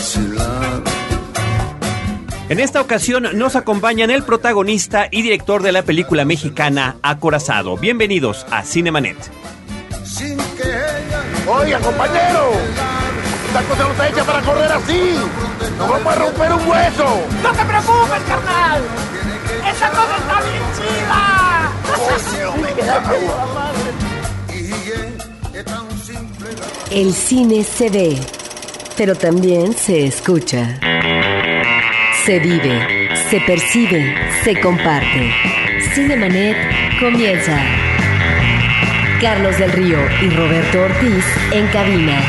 vacilar. En esta ocasión nos acompañan el protagonista y director de la película mexicana Acorazado. Bienvenidos a Cinemanet. Sin que ella Oiga, compañero, esta cosa no está hecha para correr así. No vamos a romper un hueso. ¡No te preocupes, carnal! ¡Esa cosa está bien chida! El cine se ve, pero también se escucha. Se vive, se percibe, se comparte. Cinemanet comienza. Carlos del Río y Roberto Ortiz en cabina.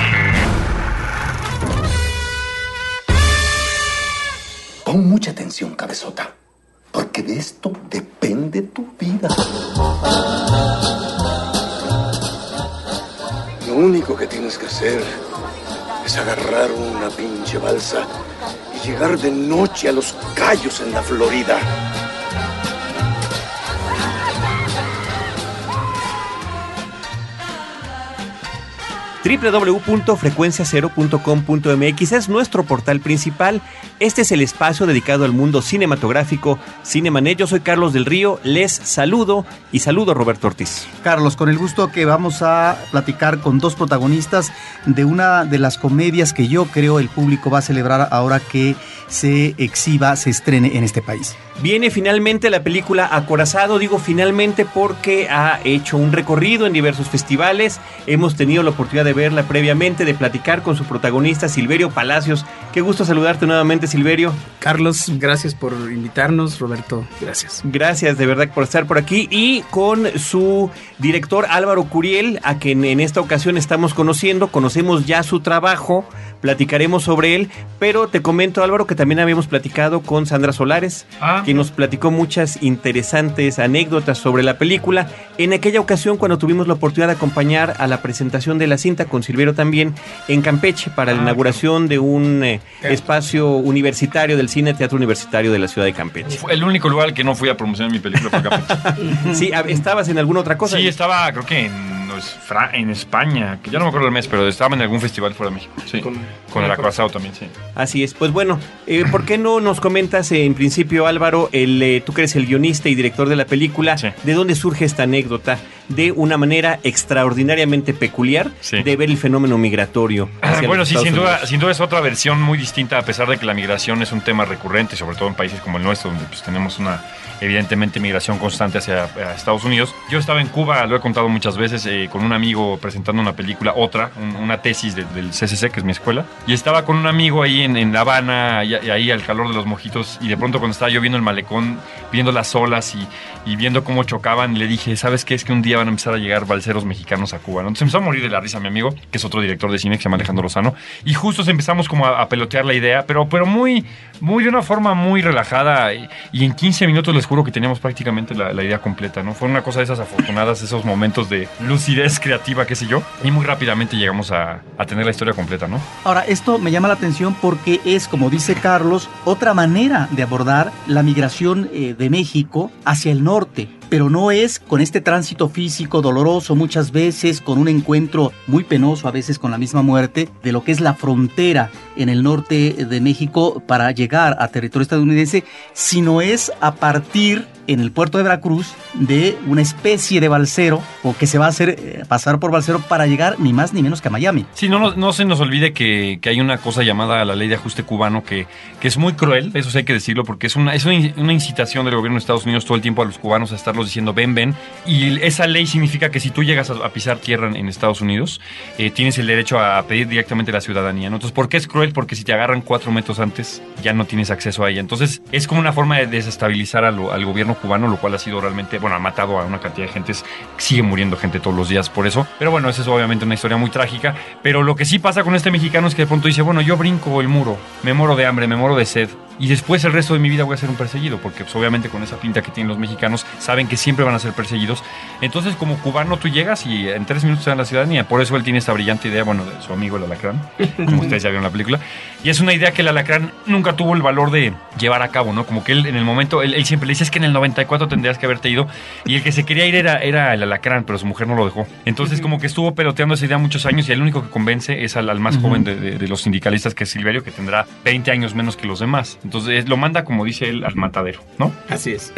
Pon mucha atención, cabezota, porque de esto depende tu vida. Lo único que tienes que hacer es agarrar una pinche balsa y llegar de noche a los callos en la Florida. www.frecuenciacero.com.mx es nuestro portal principal. Este es el espacio dedicado al mundo cinematográfico Cinemanet. Yo soy Carlos del Río, les saludo y saludo a Roberto Ortiz. Carlos, con el gusto que vamos a platicar con dos protagonistas de una de las comedias que yo creo el público va a celebrar ahora que se exhiba, se estrene en este país. Viene finalmente la película Acorazado, digo finalmente porque ha hecho un recorrido en diversos festivales. Hemos tenido la oportunidad de verla previamente, de platicar con su protagonista Silverio Palacios. Qué gusto saludarte nuevamente, Silverio. Carlos, gracias por invitarnos. Roberto, gracias. Gracias de verdad por estar por aquí y con su director Álvaro Curiel, a quien en esta ocasión estamos conociendo, conocemos ya su trabajo, platicaremos sobre él, pero te comento Álvaro que también habíamos platicado con Sandra Solares, Ah. que nos platicó muchas interesantes anécdotas sobre la película. En aquella ocasión cuando tuvimos la oportunidad de acompañar a la presentación de la cinta con Silverio también en Campeche para la Ah, inauguración de un eh, espacio universitario del cine Teatro Universitario de la ciudad de Campeche. Fue el único lugar al que no fui a promocionar mi película fue Campeche. Sí, estabas en alguna otra cosa. Sí, estaba creo que en, Fra- en España, que ya no me acuerdo el mes, pero estaba en algún festival fuera de México. Sí, con, Con- el acorazado también, sí. Así es. Pues bueno, eh, ¿por qué no nos comentas eh, en principio, Álvaro, el, eh, tú que eres el guionista y director de la película, Sí. de dónde surge esta anécdota de una manera extraordinariamente peculiar Sí. de ver el fenómeno migratorio? hacia Bueno, los sí, sin duda, sin duda es otra versión muy distinta, a pesar de que la migración es un tema recurrente, sobre todo en países como el nuestro, donde pues, tenemos una, evidentemente, migración constante hacia Estados Unidos. Yo estaba en Cuba, lo he contado muchas veces, eh, con un amigo presentando una película, otra, un- una tesis de- del CCC, que es mi escuela, y estaba con un amigo ahí en, en La Habana, y, y ahí al calor de los mojitos, y de pronto cuando estaba yo viendo el malecón, viendo las olas y, y viendo cómo chocaban, le dije, ¿sabes qué? Es que un día van a empezar a llegar balseros mexicanos a Cuba. ¿no? Entonces empezó a morir de la risa mi amigo, que es otro director de cine que se llama Alejandro Lozano, y justo empezamos como a, a pelotear la idea, pero, pero muy, muy de una forma muy relajada, y, y en 15 minutos les juro que teníamos prácticamente la, la idea completa, ¿no? Fue una cosa de esas afortunadas, esos momentos de lucidez creativa, qué sé yo, y muy rápidamente llegamos a, tener la historia completa, ¿no? Ahora, esto me llama la atención porque es, como dice Carlos, otra manera de abordar la migración eh, de México hacia el norte. Pero no es con este tránsito físico doloroso muchas veces, con un encuentro muy penoso a veces con la misma muerte, de lo que es la frontera en el norte de México para llegar a territorio estadounidense, sino es a partir en el puerto de Veracruz de una especie de balsero o que se va a hacer eh, pasar por balsero para llegar ni más ni menos que a Miami. Sí, no, se nos olvide que, que hay una cosa llamada la ley de ajuste cubano que, que es muy cruel, eso sí hay que decirlo, porque es una, es una in- una incitación del gobierno de Estados Unidos todo el tiempo a los cubanos a diciendo ven, ven. Y esa ley significa que si tú llegas a, pisar tierra en, en Estados Unidos, eh, tienes el derecho a pedir directamente la ciudadanía. Entonces, ¿por qué es cruel? Porque si te agarran cuatro metros antes, ya no tienes acceso a ella. Entonces, es como una forma de desestabilizar al gobierno cubano, lo cual ha sido realmente, bueno, ha matado a una cantidad de gente, sigue muriendo gente todos los días por eso. Pero bueno, esa es obviamente una historia muy trágica. Pero lo que sí pasa con este mexicano es que de pronto dice, bueno, yo brinco el muro, me moro de hambre, me moro de sed. y después el resto de mi vida voy a ser un perseguido, porque pues, obviamente con esa pinta que tienen los mexicanos saben que siempre van a ser perseguidos. Entonces como cubano tú llegas y en tres minutos te dan la ciudadanía. Por eso él tiene esta brillante idea, bueno, de su amigo el alacrán, como ustedes ya vieron la película. Y es una idea que el alacrán nunca tuvo el valor de llevar a cabo, ¿no? Como que él en el momento, él, él siempre le dice es que en el 94 tendrías que haberte ido. Y el que se quería ir era, era el alacrán, pero su mujer no lo dejó. Entonces como que estuvo peloteando esa idea muchos años y el único que convence es al, al más joven de, de- de los sindicalistas, que es Silverio, que tendrá 20 años menos que los demás. Entonces lo manda, como dice él, al matadero, ¿no? Así es.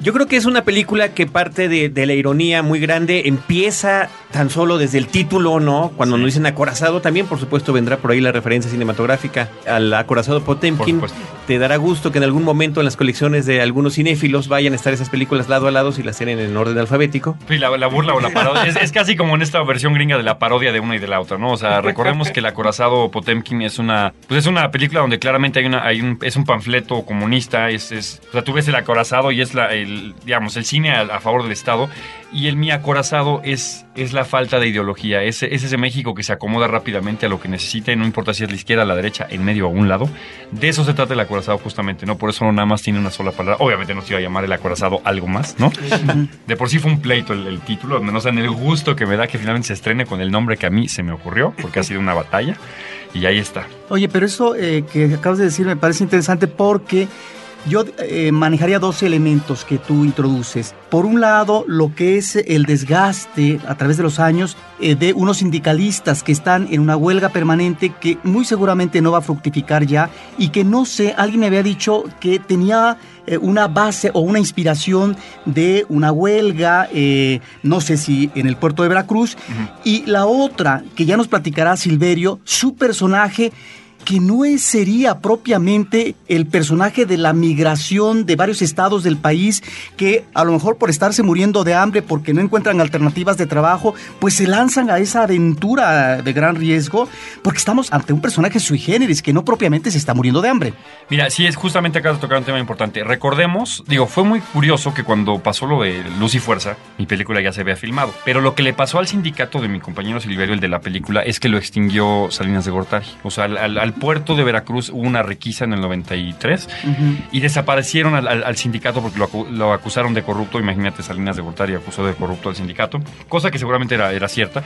Yo creo que es una película que parte de, la ironía muy grande. Empieza tan solo desde el título, ¿no? Cuando nos dicen acorazado, también por supuesto vendrá por ahí la referencia cinematográfica al acorazado Potemkin. Te dará gusto que en algún momento en las colecciones de algunos cinéfilos vayan a estar esas películas lado a lado si las tienen en orden alfabético. Sí, la, la burla o la parodia. Es, es casi como en esta versión gringa de la parodia de una y de la otra, ¿no? O sea, recordemos que El acorazado Potemkin es una, pues es una película donde claramente hay una, hay un, es un panfleto comunista, es, es, o sea, tú ves el acorazado y es la, el, digamos, el cine a, a favor del Estado y el mi acorazado es, es la falta de ideología, es, es ese México que se acomoda rápidamente a lo que necesite, no importa si es la izquierda, la derecha, en medio o a un lado. De eso se trata el acorazado justamente, ¿no? Por eso no nada más tiene una sola palabra. Obviamente no se iba a llamar el acorazado algo más, ¿no? De por sí fue un pleito el, el título, al menos en el gusto que me da que finalmente se estrene con el nombre que a mí se me ocurrió, porque ha sido una batalla. Y ahí está. Oye, pero eso eh, que acabas de decir me parece interesante porque yo eh, manejaría dos elementos que tú introduces. Por un lado, lo que es el desgaste a través de los años eh, de unos sindicalistas que están en una huelga permanente que muy seguramente no va a fructificar ya y que no sé, alguien me había dicho que tenía eh, una base o una inspiración de una huelga, no sé si en el puerto de Veracruz, y la otra que ya nos platicará Silverio, su personaje que no sería propiamente el personaje de la migración de varios estados del país que a lo mejor por estarse muriendo de hambre porque no encuentran alternativas de trabajo, pues se lanzan a esa aventura de gran riesgo porque estamos ante un personaje sui generis que no propiamente se está muriendo de hambre. Mira, sí, es justamente acá de tocar un tema importante. Recordemos, digo, fue muy curioso que cuando pasó lo de Luz y Fuerza, mi película ya se había filmado. Pero lo que le pasó al sindicato de mi compañero Silverio, el de la película, es que lo extinguió Salinas de Gortari. O sea, al, al- puerto de Veracruz hubo una requisa en el 93 y desaparecieron al, al- al sindicato porque lo, acu- lo acusaron de corrupto. Imagínate, Salinas de Gortari acusó de corrupto al sindicato, cosa que seguramente era, era cierta.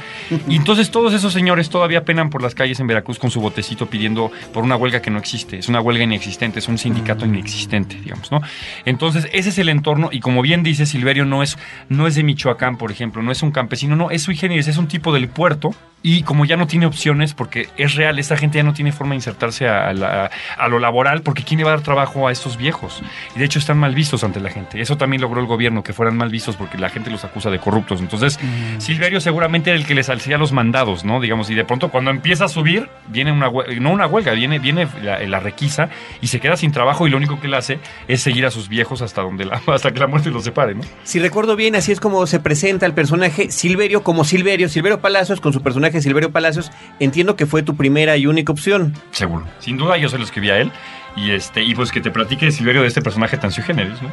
Y entonces todos esos señores todavía penan por las calles en Veracruz con su botecito pidiendo por una huelga que no existe. Es una huelga inexistente, es un sindicato inexistente, digamos, ¿no? Entonces, ese es el entorno y como bien dice Silverio, no es, no es de Michoacán, por ejemplo, no es un campesino, no, es sui generis, es un tipo del puerto y como ya no tiene opciones, porque es real, esta gente ya no tiene forma insertarse a, la- a lo laboral, porque ¿quién le va a dar trabajo a estos viejos? Y de hecho están mal vistos ante la gente. Eso también logró el gobierno, que fueran mal vistos porque la gente los acusa de corruptos. Entonces, Silverio seguramente era el que les hacía los mandados, ¿no? Digamos, y de pronto cuando empieza a subir, viene una huelga, no una huelga, viene, viene la, la requisa y se queda sin trabajo y lo único que él hace es seguir a sus viejos hasta donde la, hasta que la muerte los separe, ¿no? Si recuerdo bien, así es como se presenta el personaje Silverio como Silverio, Silverio Palacios con su personaje Silverio Palacios. Entiendo que fue tu primera y única opción. Seguro. Sin duda yo se lo escribí a él. Y este, y pues que te platique Silverio de este personaje tan sui generis, ¿no?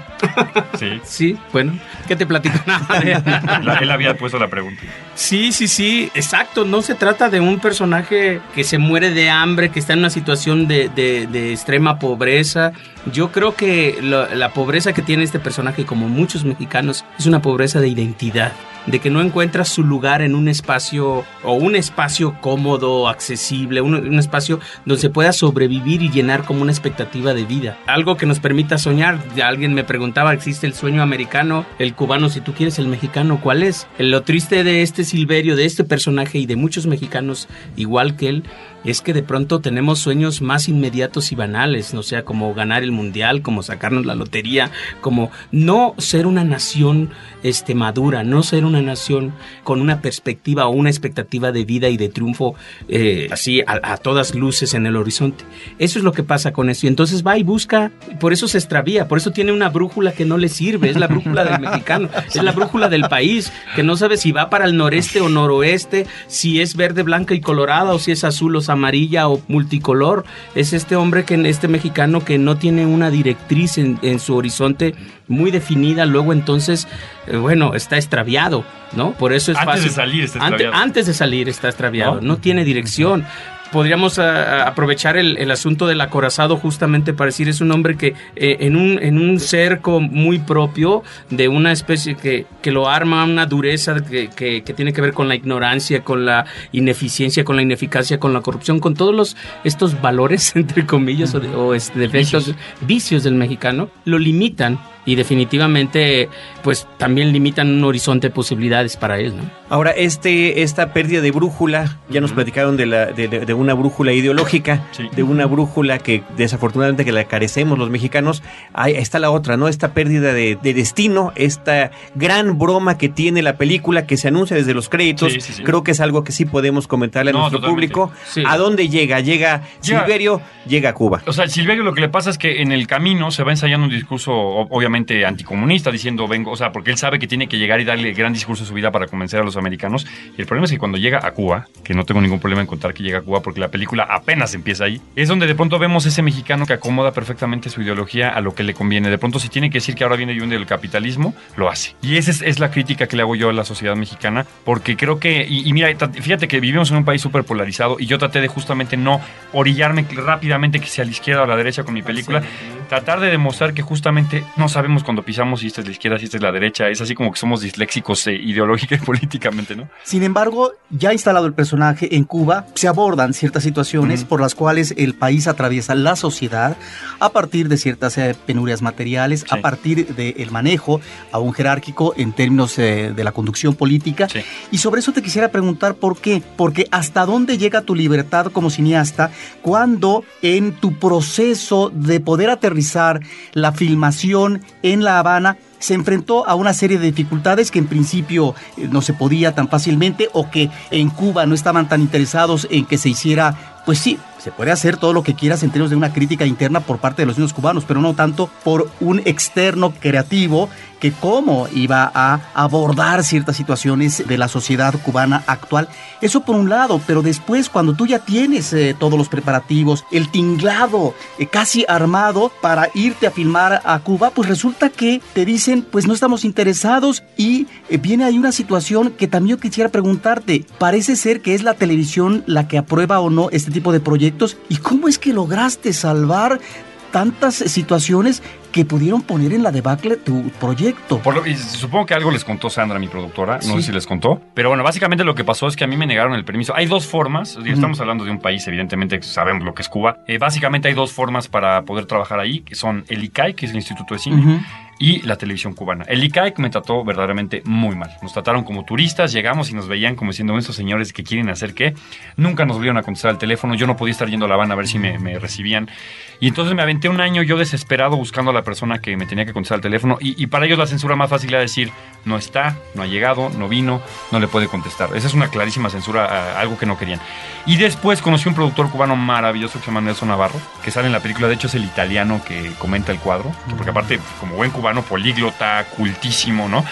Sí. Sí, bueno, ¿qué te platico? La- él había puesto la pregunta. Sí, sí, sí, exacto. No se trata de un personaje que se muere de hambre, que está en una situación de, de- de extrema pobreza. Yo creo que la pobreza que tiene este personaje, como muchos mexicanos, es una pobreza de identidad. De que no encuentra su lugar en un espacio o un espacio cómodo, accesible, un, un espacio donde se pueda sobrevivir y llenar como una expectativa de vida. Algo que nos permita soñar. Alguien me preguntaba, ¿existe el sueño americano, el cubano, si tú quieres el mexicano, cuál es? Lo triste de este Silverio, de este personaje y de muchos mexicanos igual que él, es que de pronto tenemos sueños más inmediatos y banales, o sea, como ganar el mundial, como sacarnos la lotería, como no ser una nación este, madura, no ser una nación con una perspectiva o una expectativa de vida y de triunfo eh, así a, a todas luces en el horizonte. Eso es lo que pasa con eso. Y entonces va y busca, por eso se extravía, por eso tiene una brújula que no le sirve, es la brújula del mexicano, es la brújula del país, que no sabe si va para el noreste o noroeste, si es verde, blanca y colorada, o si es azul o amarilla o multicolor. Es este hombre, que este mexicano que no tiene una directriz en, en su horizonte muy definida, luego entonces, eh, bueno, está extraviado, ¿no? Por eso es Antes fácil. de salir está extraviado. antes de salir está extraviado, ¿No? no, tiene dirección. Podríamos a- a aprovechar el, el asunto del acorazado justamente para decir es un hombre que eh, en, un, en un cerco muy propio de una especie que, que lo arma una dureza que, que- que tiene que ver con la ignorancia, con la ineficiencia, con la ineficacia, con la corrupción, con todos los, estos valores, entre comillas, o, de- o, este, defectos, vicios del mexicano, lo limitan y definitivamente pues también limitan un horizonte de posibilidades para él, ¿no? Ahora, este, esta pérdida de brújula, ya nos platicaron de, la, de, una brújula ideológica, Sí. de una brújula que desafortunadamente que la carecemos los mexicanos. Ahí está la otra, ¿no? Esta pérdida de, de destino, esta gran broma que tiene la película que se anuncia desde los créditos. Sí, sí, sí. Creo que es algo que sí podemos comentarle a No, nuestro totalmente. público. ¿A dónde llega? Llega Silverio, llega a Cuba. O sea, Silverio lo que le pasa es que en el camino se va ensayando un discurso o- obviamente anticomunista, diciendo vengo, o sea, porque él sabe que tiene que llegar y darle el gran discurso de su vida para convencer a los americanos. Y el problema es que cuando llega a Cuba, que no tengo ningún problema en contar que llega a Cuba porque la película apenas empieza ahí, es donde de pronto vemos ese mexicano que acomoda perfectamente su ideología a lo que le conviene. De pronto si tiene que decir que ahora viene de un del capitalismo, lo hace. Y esa es, es la crítica que le hago yo a la sociedad mexicana, porque creo que, y, y mira, fíjate que vivimos en un país súper polarizado y yo traté de justamente no orillarme rápidamente que sea a la izquierda o a la derecha con mi película, tratar de demostrar que justamente no sabemos cuando pisamos si esta es la izquierda, si esta es la derecha, es así como que somos disléxicos eh, ideológica y políticamente, ¿no? Sin embargo, ya instalado el personaje en Cuba, se abordan ciertas situaciones por las cuales el país atraviesa la sociedad a partir de ciertas eh, penurias materiales, a partir del manejo aún jerárquico en términos eh, de la conducción política. Sí. Y sobre eso te quisiera preguntar por qué. Porque hasta dónde llega tu libertad como cineasta cuando en tu proceso de poder aterrizar la filmación en La Habana se enfrentó a una serie de dificultades que en principio eh, no se podía tan fácilmente o que en Cuba no estaban tan interesados en que se hiciera, pues sí, se puede hacer todo lo que quieras en términos de una crítica interna por parte de los niños cubanos, pero no tanto por un externo creativo que cómo iba a abordar ciertas situaciones de la sociedad cubana actual. Eso por un lado, pero después cuando tú ya tienes eh, todos los preparativos, el tinglado eh, casi armado para irte a filmar a Cuba, pues resulta que te dicen, pues no estamos interesados y eh, viene ahí una situación que también yo quisiera preguntarte, parece ser que es la televisión la que aprueba o no este tipo de proyectos y cómo es que lograste salvar tantas situaciones que pudieron poner en la debacle tu proyecto. Por lo- y supongo que algo les contó Sandra, mi productora, no Sí. sé si les contó, pero bueno, básicamente lo que pasó es que a mí me negaron el permiso. Hay dos formas, estamos hablando de un país, evidentemente sabemos lo que es Cuba. Eh, básicamente hay dos formas para poder trabajar ahí, que son el ICAI, que es el Instituto de Cine, y la televisión cubana. El ICAIC me trató verdaderamente muy mal. Nos trataron como turistas, llegamos y nos veían como diciendo, estos señores que quieren hacer qué. Nunca nos volvieron a contestar el teléfono, yo no podía estar yendo a La Habana a ver si me, me recibían. Y entonces me aventé un año yo desesperado buscando a la persona que me tenía que contestar el teléfono y, y para ellos la censura más fácil era decir, no está, no ha llegado, no vino, no le puede contestar. Esa es una clarísima censura a algo que no querían. Y después conocí un productor cubano maravilloso que se llama Nelson Navarro, que sale en la película, de hecho es el italiano que comenta el cuadro, que porque aparte como buen cubano, políglota, cultísimo, ¿no?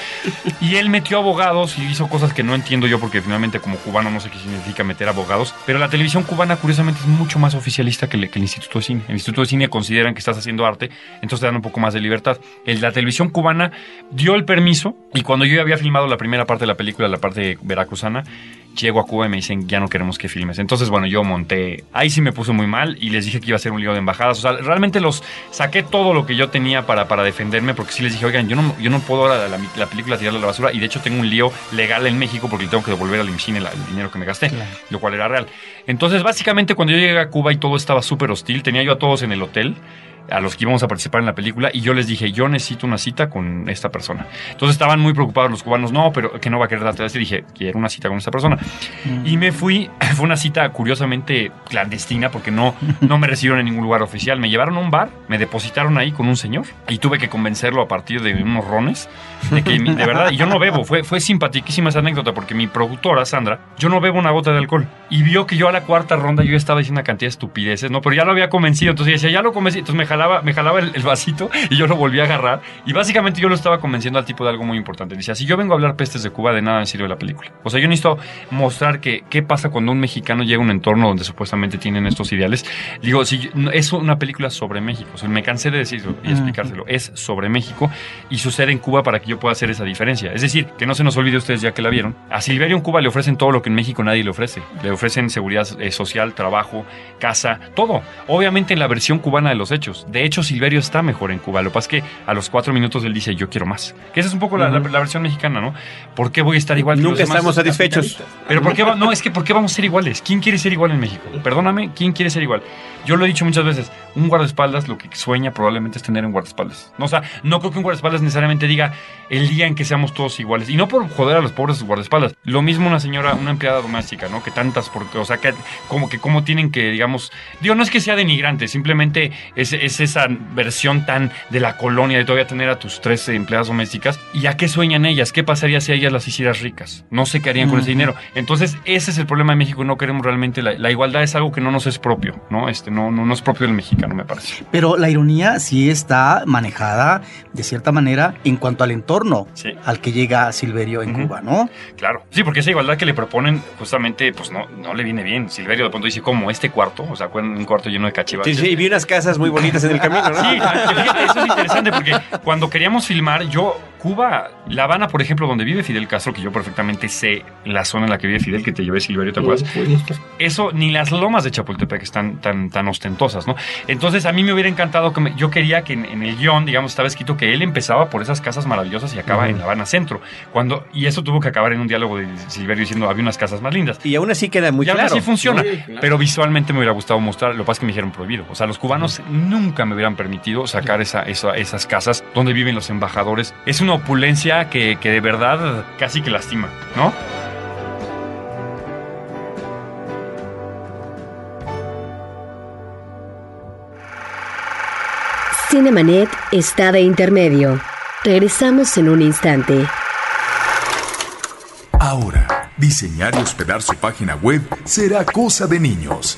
Y él metió abogados y hizo cosas que no entiendo yo porque finalmente como cubano no sé qué significa meter abogados, pero la televisión cubana curiosamente es mucho más oficialista que el, que el Instituto de Cine. El Instituto de Cine consideran que estás haciendo arte, entonces te dan un poco más de libertad. El- la televisión cubana dio el permiso y cuando yo había filmado la primera parte de la película, la parte veracruzana, llego a Cuba y me dicen, ya no queremos que filmes. Entonces, bueno, yo monté, ahí sí me puso muy mal y les dije que iba a ser un lío de embajadas. O sea, realmente los saqué todo lo que yo tenía para, para defenderme, porque sí les dije, oigan, yo no, yo no puedo ahora la, la película tirarla a la basura y de hecho tengo un lío legal en México porque le tengo que devolver al IMCINE la- el dinero que me gasté, lo cual era real. Entonces, básicamente, cuando yo llegué a Cuba y todo estaba súper hostil, tenía yo a todos en el hotel a los que íbamos a participar en la película y yo les dije, yo necesito una cita con esta persona. Entonces estaban muy preocupados los cubanos, no, pero que no va a querer darte. Y dije, quiero una cita con esta persona. Y me fui, fue una cita curiosamente clandestina porque no, no me recibieron en ningún lugar oficial. Me llevaron a un bar, me depositaron ahí con un señor y tuve que convencerlo a partir de unos rones de que de verdad, y yo no bebo, fue, fue simpaticísima esa anécdota porque mi productora, Sandra, yo no bebo una gota de alcohol y vio que yo a la cuarta ronda yo estaba diciendo una cantidad de estupideces, ¿no? Pero ya lo había convencido, entonces decía, ya lo convencí, entonces me jalaba jalaba, me jalaba el, el vasito y yo lo volví a agarrar. Y básicamente yo lo estaba convenciendo al tipo de algo muy importante. Decía, si yo vengo a hablar pestes de Cuba, de nada me sirve la película. O sea, yo necesito mostrar que qué pasa cuando un mexicano llega a un entorno donde supuestamente tienen estos ideales. Digo, si yo- es una película sobre México. O sea, me cansé de decirlo y explicárselo. Es sobre México y sucede en Cuba para que yo pueda hacer esa diferencia. Es decir, que no se nos olvide ustedes ya que la vieron. A Silverio en Cuba le ofrecen todo lo que en México nadie le ofrece. Le ofrecen seguridad eh, social, trabajo, casa, todo. Obviamente en la versión cubana de los hechos. De hecho, Silverio está mejor en Cuba. Lo que pasa es que a los cuatro minutos él dice, yo quiero más. Que esa es un poco la, la- la versión mexicana, ¿no? ¿Por qué voy a estar igual que Nunca los demás? estamos satisfechos. Pero ¿por qué va- no, es que ¿por qué vamos a ser iguales? ¿Quién quiere ser igual en México? Perdóname, ¿quién quiere ser igual? Yo lo he dicho muchas veces, un guardaespaldas lo que sueña probablemente es tener un guardaespaldas. No, o sea, no creo que un guardaespaldas necesariamente diga el día en que seamos todos iguales. Y no por joder a los pobres guardaespaldas. Lo mismo una señora, una empleada doméstica, ¿no? Que tantas, porque, o sea, que como que cómo tienen que, digamos, digo, no es que sea denigrante, simplemente es, es esa versión tan de la colonia de todavía tener a tus tres empleadas domésticas. ¿Y a qué sueñan ellas? ¿Qué pasaría si a ellas las hicieras ricas? No sé qué harían con ese dinero. Entonces, ese es el problema de México. No queremos realmente la, la igualdad, es algo que no nos es propio, ¿no? Este, no, no, no es propio del mexicano, me parece. Pero la ironía sí está manejada de cierta manera en cuanto al entorno Sí. al que llega Silverio en. Cuba, ¿no? Claro. Sí, porque esa igualdad que le proponen, justamente, pues no, no le viene bien. Silverio de pronto dice, como este cuarto, o sea, un cuarto lleno de cachivaches. Sí, sí, vi unas casas muy bonitas en el camino, ¿no? Sí, eso es interesante porque cuando queríamos filmar, yo, Cuba, La Habana, por ejemplo, donde vive Fidel Castro, que yo perfectamente sé la zona en la que vive Fidel, que te llevé Silverio, ¿te acuerdas? Eso, ni las lomas de Chapultepec están tan, tan ostentosas, ¿no? Entonces, a mí me hubiera encantado que me- yo quería que en, en el guion, digamos, estaba escrito que él empezaba por esas casas maravillosas y acaba en La Habana Centro. Cuando, y eso tuvo que acabar en un diálogo de Silverio diciendo, había unas casas más lindas. Y aún así queda muy Y aún claro. así funciona. Sí, claro. Pero visualmente me hubiera gustado mostrar, lo que pasa es que me dijeron prohibido. O sea, los cubanos nunca me hubieran permitido sacar esa, esa- esas casas donde viven los embajadores. Es una opulencia que, que de verdad casi que lastima, ¿no? Cinemanet está de intermedio. Regresamos en un instante. Ahora, diseñar y hospedar su página web será cosa de niños.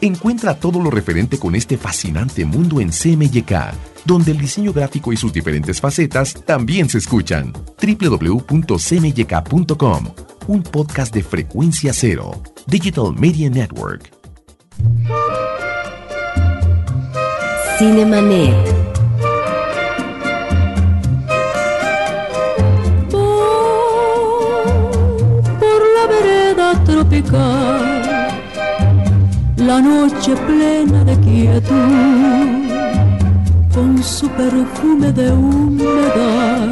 Encuentra todo lo referente con este fascinante mundo en CMYK, donde el diseño gráfico y sus diferentes facetas también se escuchan. www.cmyk.com, un podcast de frecuencia cero, Digital Media Network. Cinemanet. por la vereda tropical, la noche plena de quietud, con su perfume de humedad.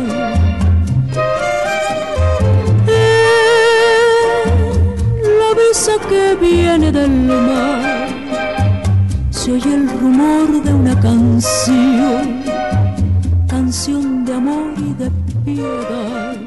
La brisa que viene del mar, se oye el rumor de una canción, canción de amor y de piedad.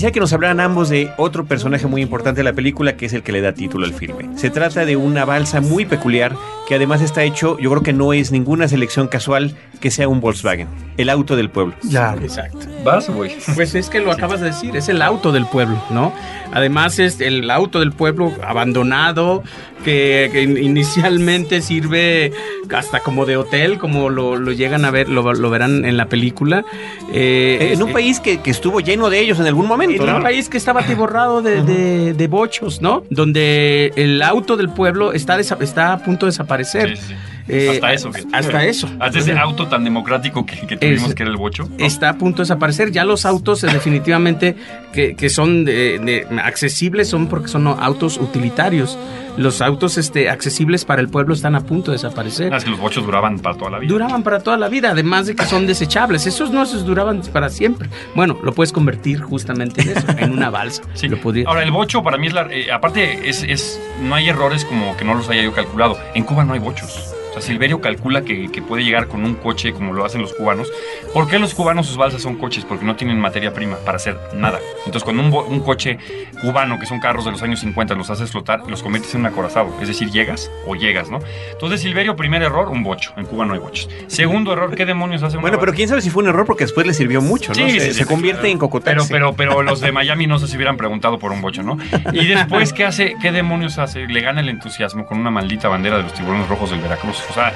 Quisiera que nos hablaran ambos de otro personaje muy importante de la película, que es el que le da título al filme. Se trata de una balsa muy peculiar, que además está hecho, yo creo que no es ninguna selección casual que sea un Volkswagen, el auto del pueblo. Ya. Exacto. ¿Vas, güey? Pues es que lo acabas de decir, es el auto del pueblo, ¿no? Además es el auto del pueblo abandonado, que, que in- inicialmente sirve hasta como de hotel, como lo, lo llegan a ver, lo, lo verán en la película. Eh, en un eh, país que, que estuvo lleno de ellos en algún momento, en ¿no? un país que estaba atiborrado de, de- de bochos, ¿no? Donde el auto del pueblo está, está a punto de desaparecer. Sí, sí. Eh, hasta eso. Hasta eso. Hasta ese auto tan democrático que, que tuvimos Es- que era el bocho. ¿no? está a punto de desaparecer. Ya los autos eh, definitivamente que, que son de- de- accesibles son porque son autos utilitarios. Los autos este, accesibles para el pueblo están a punto de desaparecer. Es que los bochos duraban para toda la vida. Duraban para toda la vida, además de que son desechables. Esos no esos duraban para siempre. Bueno, lo puedes convertir justamente en eso, en una balsa. Sí. Lo Ahora, el bocho para mí es la. eh, aparte, es, es, no hay errores como que no los haya yo calculado. En Cuba no hay bochos. O sea, Silverio calcula que, que puede llegar con un coche como lo hacen los cubanos. ¿Por qué los cubanos sus balsas son coches? Porque no tienen materia prima para hacer nada. Entonces, cuando un, coche cubano, que son carros de los años 50, los haces flotar, los conviertes en un acorazado. Es decir, llegas o llegas, ¿no? Entonces, Silverio, primer error, un bocho. En Cuba no hay bochos. Segundo error, ¿qué demonios hace una Bueno, pero quién sabe si fue un error porque después le sirvió mucho, ¿no? Sí, se, sí, se sí, convierte en cocotaxi. Pero, pero, pero los de Miami no sé si hubieran preguntado por un bocho, ¿no? Y después, ¿qué hace? ¿Qué demonios hace? Le gana el entusiasmo con una maldita bandera de los tiburones rojos del Veracruz. O sea,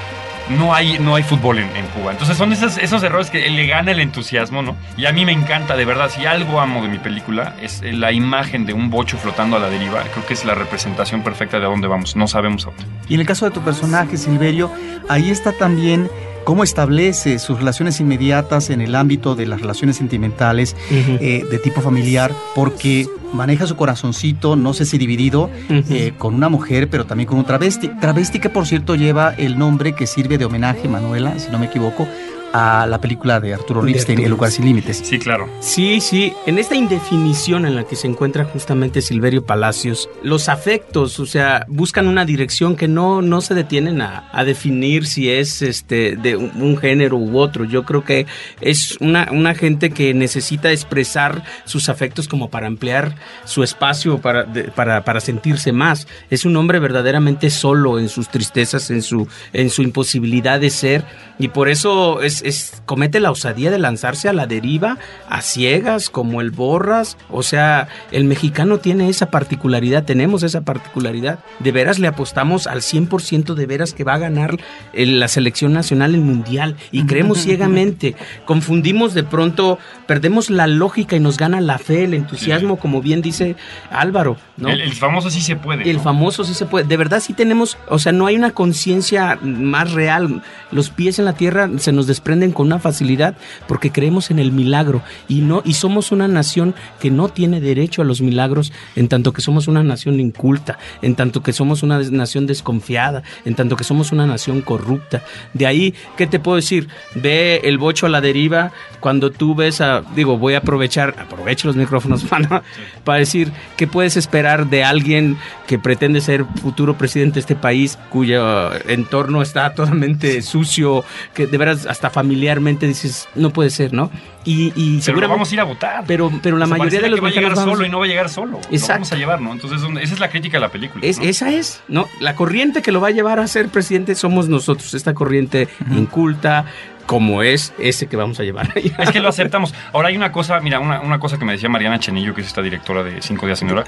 no hay, no hay fútbol en, Cuba. Entonces son esos, esos errores que le gana el entusiasmo, ¿no? Y a mí me encanta, de verdad, si algo amo de mi película es la imagen de un bocho flotando a la deriva. Creo que es la representación perfecta de a dónde vamos. No sabemos a dónde. Y en el caso de tu personaje, Silverio, ahí está también cómo establece sus relaciones inmediatas en el ámbito de las relaciones sentimentales eh, de tipo familiar, porque maneja su corazoncito, no sé si dividido, eh, con una mujer, pero también con un travesti. Travesti que, por cierto, lleva el nombre que sirve de homenaje, Manuela, si no me equivoco, a la película de Arturo Arturo El lugar sin límites. Sí, claro. Sí, sí, en esta indefinición en la que se encuentra justamente Silverio Palacios, los afectos, o sea, buscan una dirección que no, no se detienen a, a definir si es este de un, un género u otro. Yo creo que es una, una gente que necesita expresar sus afectos como para ampliar su espacio, para, de- para, para sentirse más. Es un hombre verdaderamente solo en sus tristezas, en su, en su imposibilidad de ser, y por eso es, es- comete la osadía de lanzarse a la deriva, a ciegas, como el Borras. O sea, el mexicano tiene esa particularidad, tenemos esa particularidad. De veras le apostamos al 100% de veras que va a ganar el- la selección nacional el mundial y creemos ciegamente. Confundimos de pronto, perdemos la lógica y nos gana la fe, el entusiasmo, como bien dice Álvaro. ¿no? El, el famoso sí se puede. El ¿no? famoso sí se puede. De verdad sí tenemos, o sea, no hay una conciencia más real. Los pies en la tierra se nos desprenden con una facilidad porque creemos en el milagro y no y somos una nación que no tiene derecho a los milagros en tanto que somos una nación inculta, en tanto que somos una nación desconfiada, en tanto que somos una nación corrupta. De ahí, ¿qué te puedo decir? Ve el bocho a la deriva cuando tú ves a, digo, voy a aprovechar, aprovecho los micrófonos para, para decir qué puedes esperar de alguien que pretende ser futuro presidente de este país, cuyo entorno está totalmente sucio, que de veras hasta familiarmente dices, no puede ser, ¿no? Y, y Pero lo seguramente vamos a ir a votar. pero, pero la O sea, mayoría de los que va a llegar vamos- solo y no va a llegar solo. Lo Exacto. vamos a llevar, ¿no? Entonces, esa es la crítica de la película. Es, ¿no? Esa es, ¿no? La corriente que lo va a llevar a ser presidente somos nosotros, esta corriente inculta, como es ese que vamos a llevar. Es que lo aceptamos. Ahora hay una cosa, mira, una, una cosa que me decía Mariana Chenillo, que es esta directora de Cinco Días Señora,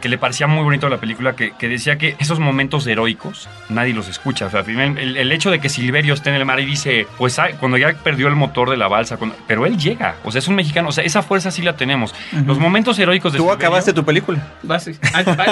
que le parecía muy bonito la película, que, que decía que esos momentos heroicos nadie los escucha. O sea, el, el hecho de que Silverio esté en el mar y dice, pues ay, cuando ya perdió el motor de la balsa, cuando- pero él llega, o sea, es un mexicano, o sea, esa fuerza sí la tenemos. Los momentos heroicos de Tú Silverio- acabaste tu película.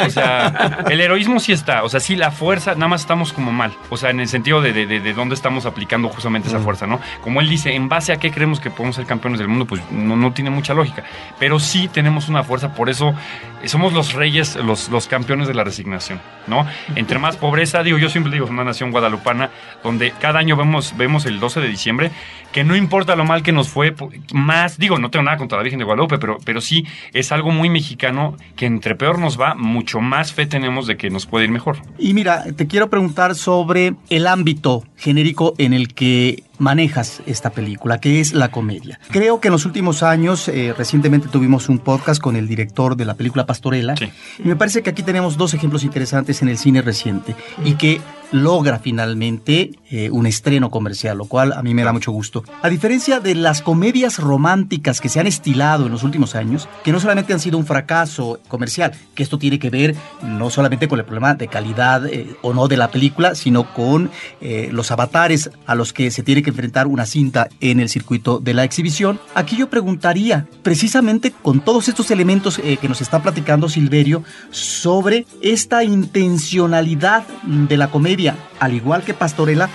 o sea, el heroísmo sí está. O sea, sí, la fuerza, nada más estamos como mal. O sea, en el sentido de, de, de- de dónde estamos aplicando justamente esa fuerza, ¿no? Como él dice, en base a qué creemos que podemos ser campeones del mundo, pues no, no tiene mucha lógica. Pero sí tenemos una fuerza, por eso eh, somos los reyes, los, los campeones de la resignación, ¿no? Entre más pobreza, digo, yo siempre digo, es una nación guadalupana, donde cada año vemos, vemos el 12 de diciembre, que no importa lo mal que nos fue, más, digo, no tengo nada contra la Virgen de Guadalupe, pero, pero sí es algo muy mexicano que entre peor nos va, mucho más fe tenemos de que nos puede ir mejor. Y mira, te quiero preguntar sobre el ámbito genérico en el que manejas esta película, que es la comedia. Creo que en los últimos años, eh, recientemente tuvimos un podcast con el director de la película Pastorela, y me parece que aquí tenemos dos ejemplos interesantes en el cine reciente y que logra finalmente eh, un estreno comercial, lo cual a mí me da mucho gusto. A diferencia de las comedias románticas que se han estilado en los últimos años, que no solamente han sido un fracaso comercial, que esto tiene que ver no solamente con el problema de calidad eh, o no de la película, sino con eh, los avatares a los que se tiene que enfrentar una cinta en el circuito de la exhibición. Aquí yo preguntaría, precisamente con todos estos elementos eh, que nos está platicando Silverio, sobre esta intencionalidad de la comedia, al igual que Pastorela,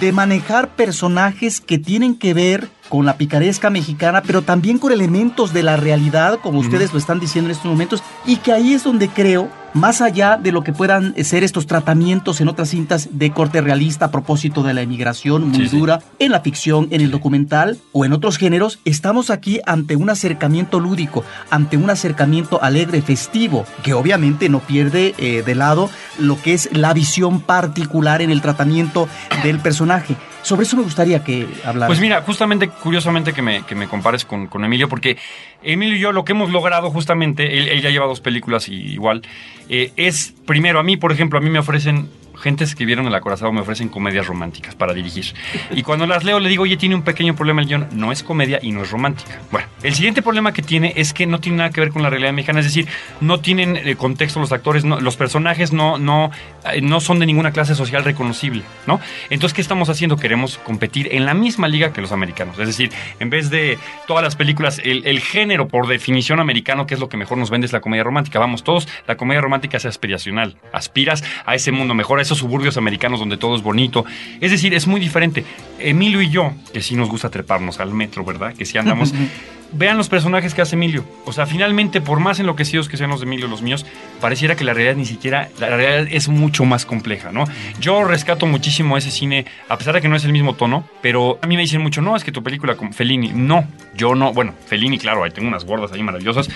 de manejar personajes que tienen que ver con la picaresca mexicana, pero también con elementos de la realidad, como ustedes lo están diciendo en estos momentos, y que ahí es donde creo más allá de lo que puedan ser estos tratamientos en otras cintas de corte realista a propósito de la emigración muy dura, en la ficción, en el documental o en otros géneros, estamos aquí ante un acercamiento lúdico, ante un acercamiento alegre, festivo, que obviamente no pierde eh, de lado lo que es la visión particular en el tratamiento del personaje. Sobre eso me gustaría que hablaras. Pues mira, justamente, curiosamente que me, que me compares con, con Emilio, porque Emilio y yo lo que hemos logrado justamente, él, él ya lleva dos películas y igual, eh, es, primero, a mí, por ejemplo, a mí me ofrecen gentes que vieron el acorazado me ofrecen comedias románticas para dirigir. Y cuando las leo le digo, oye, tiene un pequeño problema el guion. No es comedia y no es romántica. Bueno, el siguiente problema que tiene es que no tiene nada que ver con la realidad mexicana. Es decir, no tienen eh, contexto los actores, no- los personajes no, no, eh, no son de ninguna clase social reconocible, ¿no? Entonces, ¿qué estamos haciendo? Queremos competir en la misma liga que los americanos. Es decir, en vez de todas las películas, el, el género por definición americano, que es lo que mejor nos vende, es la comedia romántica. Vamos, todos, la comedia romántica es aspiracional. Aspiras a ese mundo mejor, a esos suburbios americanos donde todo es bonito. Es decir, es muy diferente. Emilio y yo, que sí nos gusta treparnos al metro, ¿verdad? Que sí andamos. Vean los personajes que hace Emilio. O sea, finalmente, por más enloquecidos que sean los de Emilio, los míos, pareciera que la realidad ni siquiera, la realidad es mucho más compleja, ¿no? Yo rescato muchísimo ese cine, a pesar de que no es el mismo tono, pero a mí me dicen mucho, no, es que tu película con Fellini, no, yo no, bueno, Fellini, claro, ahí tengo unas gordas ahí maravillosas,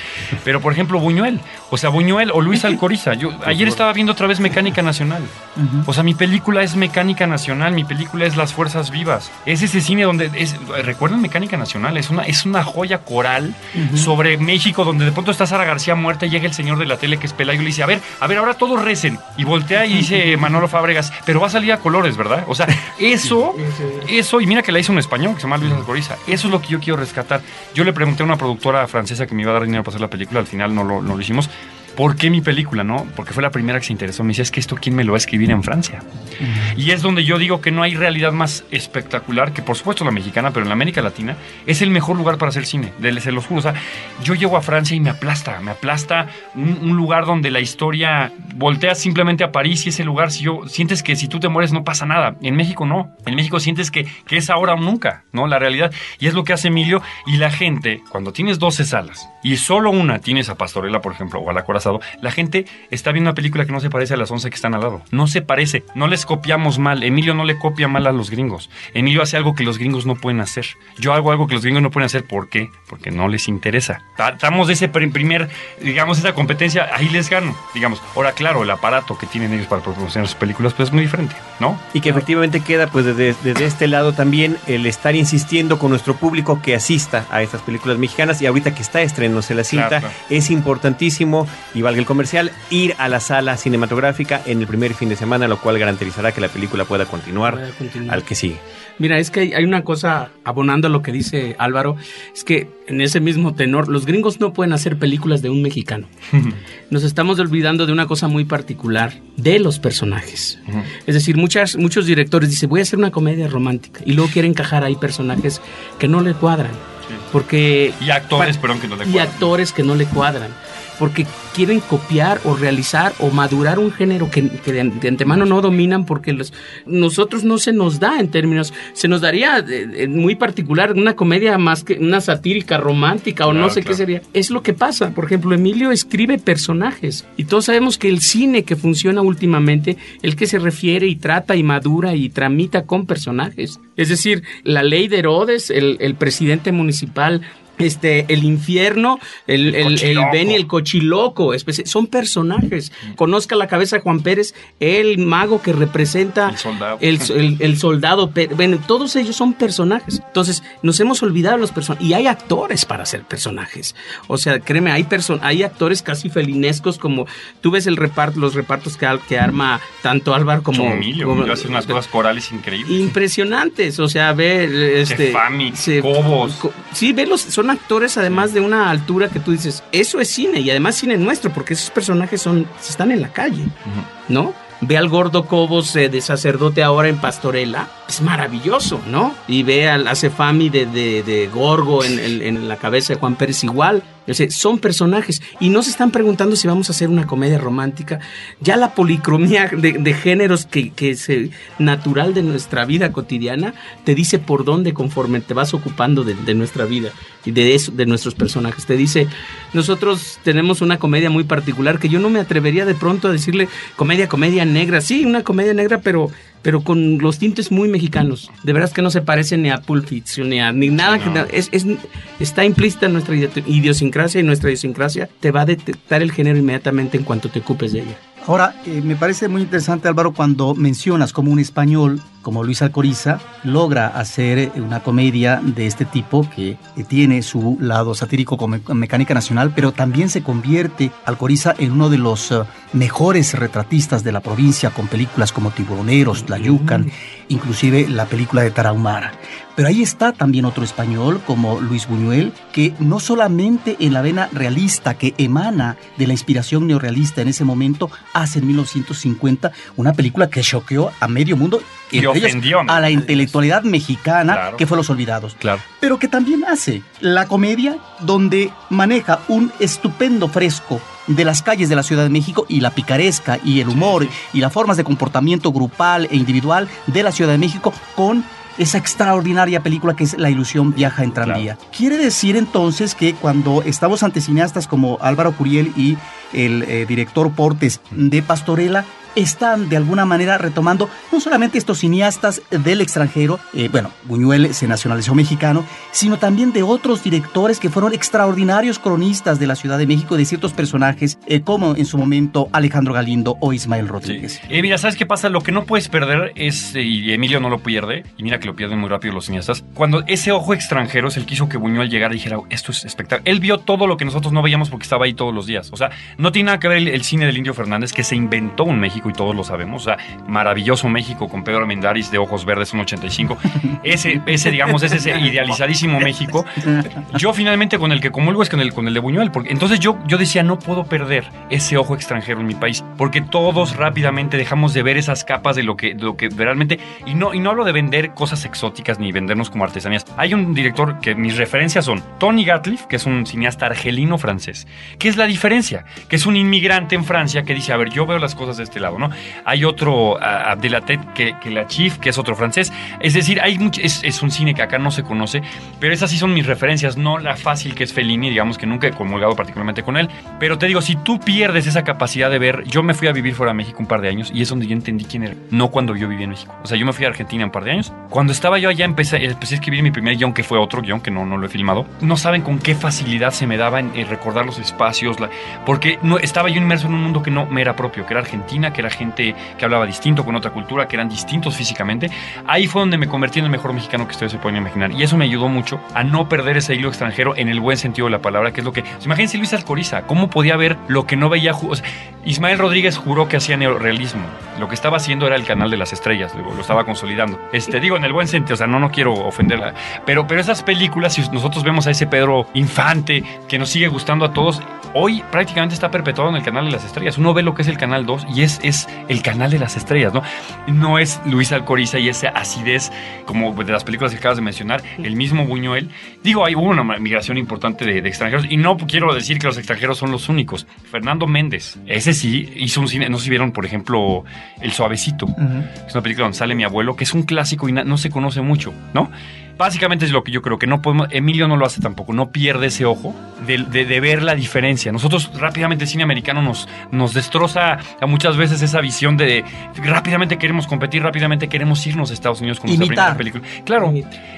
pero por ejemplo, Buñuel, o sea, Buñuel o Luis Alcoriza, yo ayer estaba viendo otra vez Mecánica Nacional, o sea, mi película es Mecánica Nacional, mi película es Las Fuerzas Vivas. Es ese cine donde es, recuerden Mecánica Nacional, es una, es una joya coral sobre México donde de pronto está Sara García muerta y llega el señor de la tele que es Pelayo y le dice, a ver, a ver, ahora todos recen. Y voltea y dice Manolo Fábregas, pero va a salir a colores, ¿verdad? O sea, eso, eso, y mira que la hizo un español que se llama Luis Alcoriza, eso es lo que yo quiero rescatar. Yo le pregunté a una productora francesa que me iba a dar dinero para hacer la película, al final no lo, no lo hicimos. ¿Por qué mi película, no? Porque fue la primera que se interesó. Me decía, es que esto, ¿quién me lo va a escribir en Francia? Y es donde yo digo que no hay realidad más espectacular que, por supuesto, la mexicana, pero en la América Latina es el mejor lugar para hacer cine. de- Se los juro. O sea, yo llego a Francia y me aplasta. Me aplasta un, un lugar donde la historia volteas simplemente a París y ese lugar, si yo sientes que si tú te mueres no pasa nada. En México no. En México sientes que, que es ahora o nunca, ¿no? La realidad. Y es lo que hace Emilio. Y la gente, cuando tienes 12 salas y solo una tienes a Pastorela, por ejemplo, o al La gente está viendo una película que no se parece a las 11 que están al lado. No se parece. No les copiamos mal. Emilio no le copia mal a los gringos. Emilio hace algo que los gringos no pueden hacer. Yo hago algo que los gringos no pueden hacer. ¿Por qué? Porque no les interesa. Tratamos de ese pr- primer, digamos, esa competencia, ahí les gano. Digamos, ahora claro, el aparato que tienen ellos para promocionar sus películas, pues es muy diferente, ¿no? Y que efectivamente queda pues desde, desde este lado también el estar insistiendo con nuestro público que asista a estas películas mexicanas y ahorita que está estrenándose la cinta Claro, claro. es importantísimo y valga el comercial ir a la sala cinematográfica en el primer fin de semana lo cual garantizará que la película pueda continuar, Pueda continuar. al que sigue. Mira, es que hay- una cosa, abonando a lo que dice Álvaro, es que en ese mismo tenor, los gringos no pueden hacer películas de un mexicano. Nos estamos olvidando de una cosa muy particular, de los personajes. Es decir, muchas, muchos directores dicen, voy a hacer una comedia romántica, y luego quieren encajar ahí personajes que no le cuadran. Porque... Y actores, perdón, que no le Y cuadran. actores que no le cuadran. Porque quieren copiar o realizar o madurar un género que, que de, de antemano no dominan porque los, nosotros no se nos da en términos, se nos daría eh, muy particular una comedia más que una satírica romántica o no Claro, sé qué sería. Es lo que pasa. Por ejemplo, Emilio escribe personajes y todos sabemos que el cine que funciona últimamente, el que se refiere y trata y madura y tramita con personajes. Es decir, la ley de Herodes, el, el presidente municipal este, el infierno, el, el, el cochiloco. Benny, el cochiloco, son personajes. Conozca la cabeza de Juan Pérez, el mago que representa El soldado. el, el- el soldado. Bueno, todos ellos son personajes. Entonces, nos hemos olvidado de los personajes. Y hay actores para ser personajes. O sea, créeme, hay, person hay actores casi felinescos como tú ves el reparto, los repartos que, que arma tanto Álvaro como, Emilio, como- Emilio hace unas cosas corales increíbles. impresionantes. O sea, ve este. Tefami, se- Cobos. co- Sí, ve los, son actores además de una altura que tú dices, eso es cine y además cine nuestro, porque esos personajes son, están en la calle, ¿no? Ve al gordo Cobos eh, de sacerdote ahora en Pastorela. es maravilloso, ¿no? Y ve al hace Fami de, de, de Gorgo en, en- en la cabeza de Juan Pérez igual. Son personajes y no se están preguntando si vamos a hacer una comedia romántica. Ya la policromía de, géneros que, que es natural de nuestra vida cotidiana te dice por dónde conforme te vas ocupando de, de nuestra vida y de eso, de nuestros personajes. Te dice, nosotros tenemos una comedia muy particular que yo no me atrevería de pronto a decirle comedia, comedia negra. Sí, una comedia negra, pero pero con los tintes muy mexicanos. De veras que no se parece ni a Pulp Fiction ni a ni nada. que- es, es- está implícita en nuestra idiosincrasia y nuestra idiosincrasia te va a detectar el género inmediatamente en cuanto te ocupes de ella. Ahora, eh, me parece muy interesante, Álvaro, cuando mencionas como un español, como Luis Alcoriza, logra hacer eh, una comedia de este tipo que eh, tiene su lado satírico como Me- Mecánica Nacional, pero también se convierte Alcoriza en uno de los eh, mejores retratistas de la provincia con películas como Tiburoneros, Tlayucan, inclusive la película de Tarahumara. Pero ahí está también otro español como Luis Buñuel, que no solamente en la vena realista que emana de la inspiración neorrealista en ese momento, hace en 1950 una película que choqueó a medio mundo Y ellos ofendió, a la intelectualidad mexicana Claro. que fue Los Olvidados. Claro. Pero que también hace la comedia donde maneja un estupendo fresco de las calles de la Ciudad de México y la picaresca y el humor y las formas de comportamiento grupal e individual de la Ciudad de México con esa extraordinaria película que es La ilusión viaja en tranvía. Quiere decir entonces que cuando estamos ante cineastas como Álvaro Curiel y el eh, director Portes de Pastorela, están de alguna manera retomando no solamente estos cineastas del extranjero, eh, bueno, Buñuel se nacionalizó mexicano, sino también de otros directores que fueron extraordinarios cronistas de la Ciudad de México, de ciertos personajes, eh, como en su momento Alejandro Galindo o Ismael Rodríguez. Eh, mira, ¿sabes qué pasa? Lo que no puedes perder es, y Emilio no lo pierde, y mira que lo pierden muy rápido los cineastas, cuando ese ojo extranjero es el que hizo que Buñuel llegara y dijera, esto es espectacular. Él vio todo lo que nosotros no veíamos porque estaba ahí todos los días. O sea, no tiene nada que ver el, el cine del Indio Fernández, que se inventó un México y todos lo sabemos. O sea, maravilloso México con Pedro Armendáriz de ojos verdes, un 85. Ese, ese digamos, es ese idealizadísimo México. Yo finalmente con el que comulgo es con el, con el de Buñuel. Porque, entonces yo, yo decía, no puedo perder ese ojo extranjero en mi país. Porque todos rápidamente dejamos de ver esas capas de lo que, de lo que realmente... Y no, y no hablo de vender cosas exóticas ni vendernos como artesanías. Hay un director que mis referencias son Tony Gatliff, que es un cineasta argelino-francés. ¿Qué es la diferencia? Que es un inmigrante en Francia que dice, a ver, yo veo las cosas de este lado, ¿no? Hay otro, Abdelatet, que, que la Chief, que es otro francés. Es decir, hay much- es, es un cine que acá no se conoce, pero esas sí son mis referencias, no la fácil que es Fellini, digamos que nunca he comulgado particularmente con él. Pero te digo, si tú pierdes esa capacidad de ver, yo me fui a vivir fuera de México un par de años y es donde yo entendí quién era, no cuando yo vivía en México. O sea, yo me fui a Argentina un par de años. Cuando estaba yo allá empecé, empecé a escribir mi primer guion, que fue otro guion, que no, no lo he filmado. No saben con qué facilidad se me daba en, en recordar los espacios, la- porque no, estaba yo inmerso en un mundo que no me era propio, que era Argentina, que era gente que hablaba distinto, con otra cultura, que eran distintos físicamente. Ahí fue donde me convertí en el mejor mexicano que ustedes se pueden imaginar. Y eso me ayudó mucho a no perder ese hilo extranjero en el buen sentido de la palabra, que es lo que... imagínense Luis Alcoriza, ¿cómo podía ver lo que no veía? o sea, Ismael Rodríguez juró que hacía neorealismo. Lo que estaba haciendo era el canal de las estrellas, lo, estaba consolidando. Este, digo, en el buen sentido, o sea, no, no quiero ofenderla. Pero, pero esas películas, si nosotros vemos a ese Pedro Infante, que nos sigue gustando a todos, hoy prácticamente está perpetuado en el canal de las estrellas. Uno ve lo que es el canal 2 y es, es el canal de las estrellas, ¿no? No es Luis Alcoriza y esa acidez como de las películas que acabas de mencionar, el mismo Buñuel. Digo, hay una migración importante de, de extranjeros y no quiero decir que los extranjeros son los únicos. Fernando Méndez, ese sí hizo un cine, no sé si vieron, por ejemplo, El Suavecito. Es una película donde sale mi abuelo, que es un clásico y no se conoce mucho, ¿no? Básicamente es lo que yo creo que no podemos. Emilio no lo hace tampoco, no pierde ese ojo de, de- de ver la diferencia. Nosotros rápidamente el cine americano nos, nos destroza a muchas veces esa visión de rápidamente queremos competir, rápidamente queremos irnos a Estados Unidos con nuestra Imitar. primera película. Claro,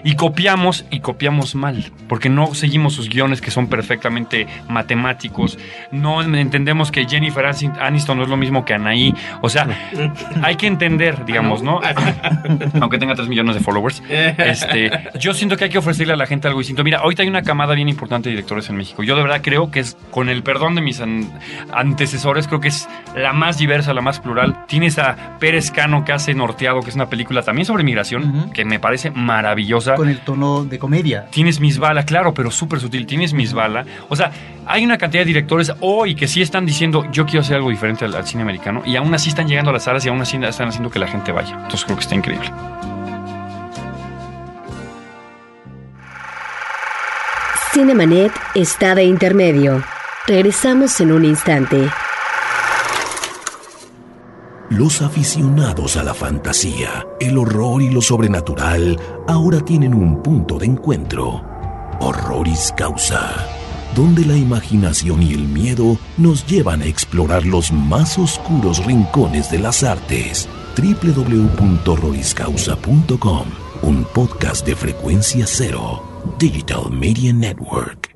y copiamos y copiamos mal, porque no seguimos sus guiones que son perfectamente matemáticos. No entendemos que Jennifer Aniston no es lo mismo que Anaí. O sea, hay que entender, digamos, ¿no? Aunque tenga 3 millones de followers. Este, yo siento que hay que ofrecerle a la gente algo distinto. Mira, ahorita hay una camada bien importante de directores en México. Yo de verdad creo que es, con el perdón de mis an- antecesores, creo que es la más diversa, la más plural. Tienes a Pérez Cano que hace Norteado, que es una película también sobre migración, que me parece maravillosa. Con el tono de comedia. Tienes Misbala, claro, pero súper sutil. Tienes Misbala. O sea, hay una cantidad de directores hoy que sí están diciendo, yo quiero hacer algo diferente al, al cine americano, y aún así están llegando a las salas y aún así están haciendo que la gente vaya. Entonces creo que está increíble. Cinemanet está de intermedio. Regresamos en un instante. Los aficionados a la fantasía, el horror y lo sobrenatural ahora tienen un punto de encuentro. Horroris Causa, donde la imaginación y el miedo nos llevan a explorar los más oscuros rincones de las artes. www.horroriscausa.com, un podcast de frecuencia cero, Digital Media Network.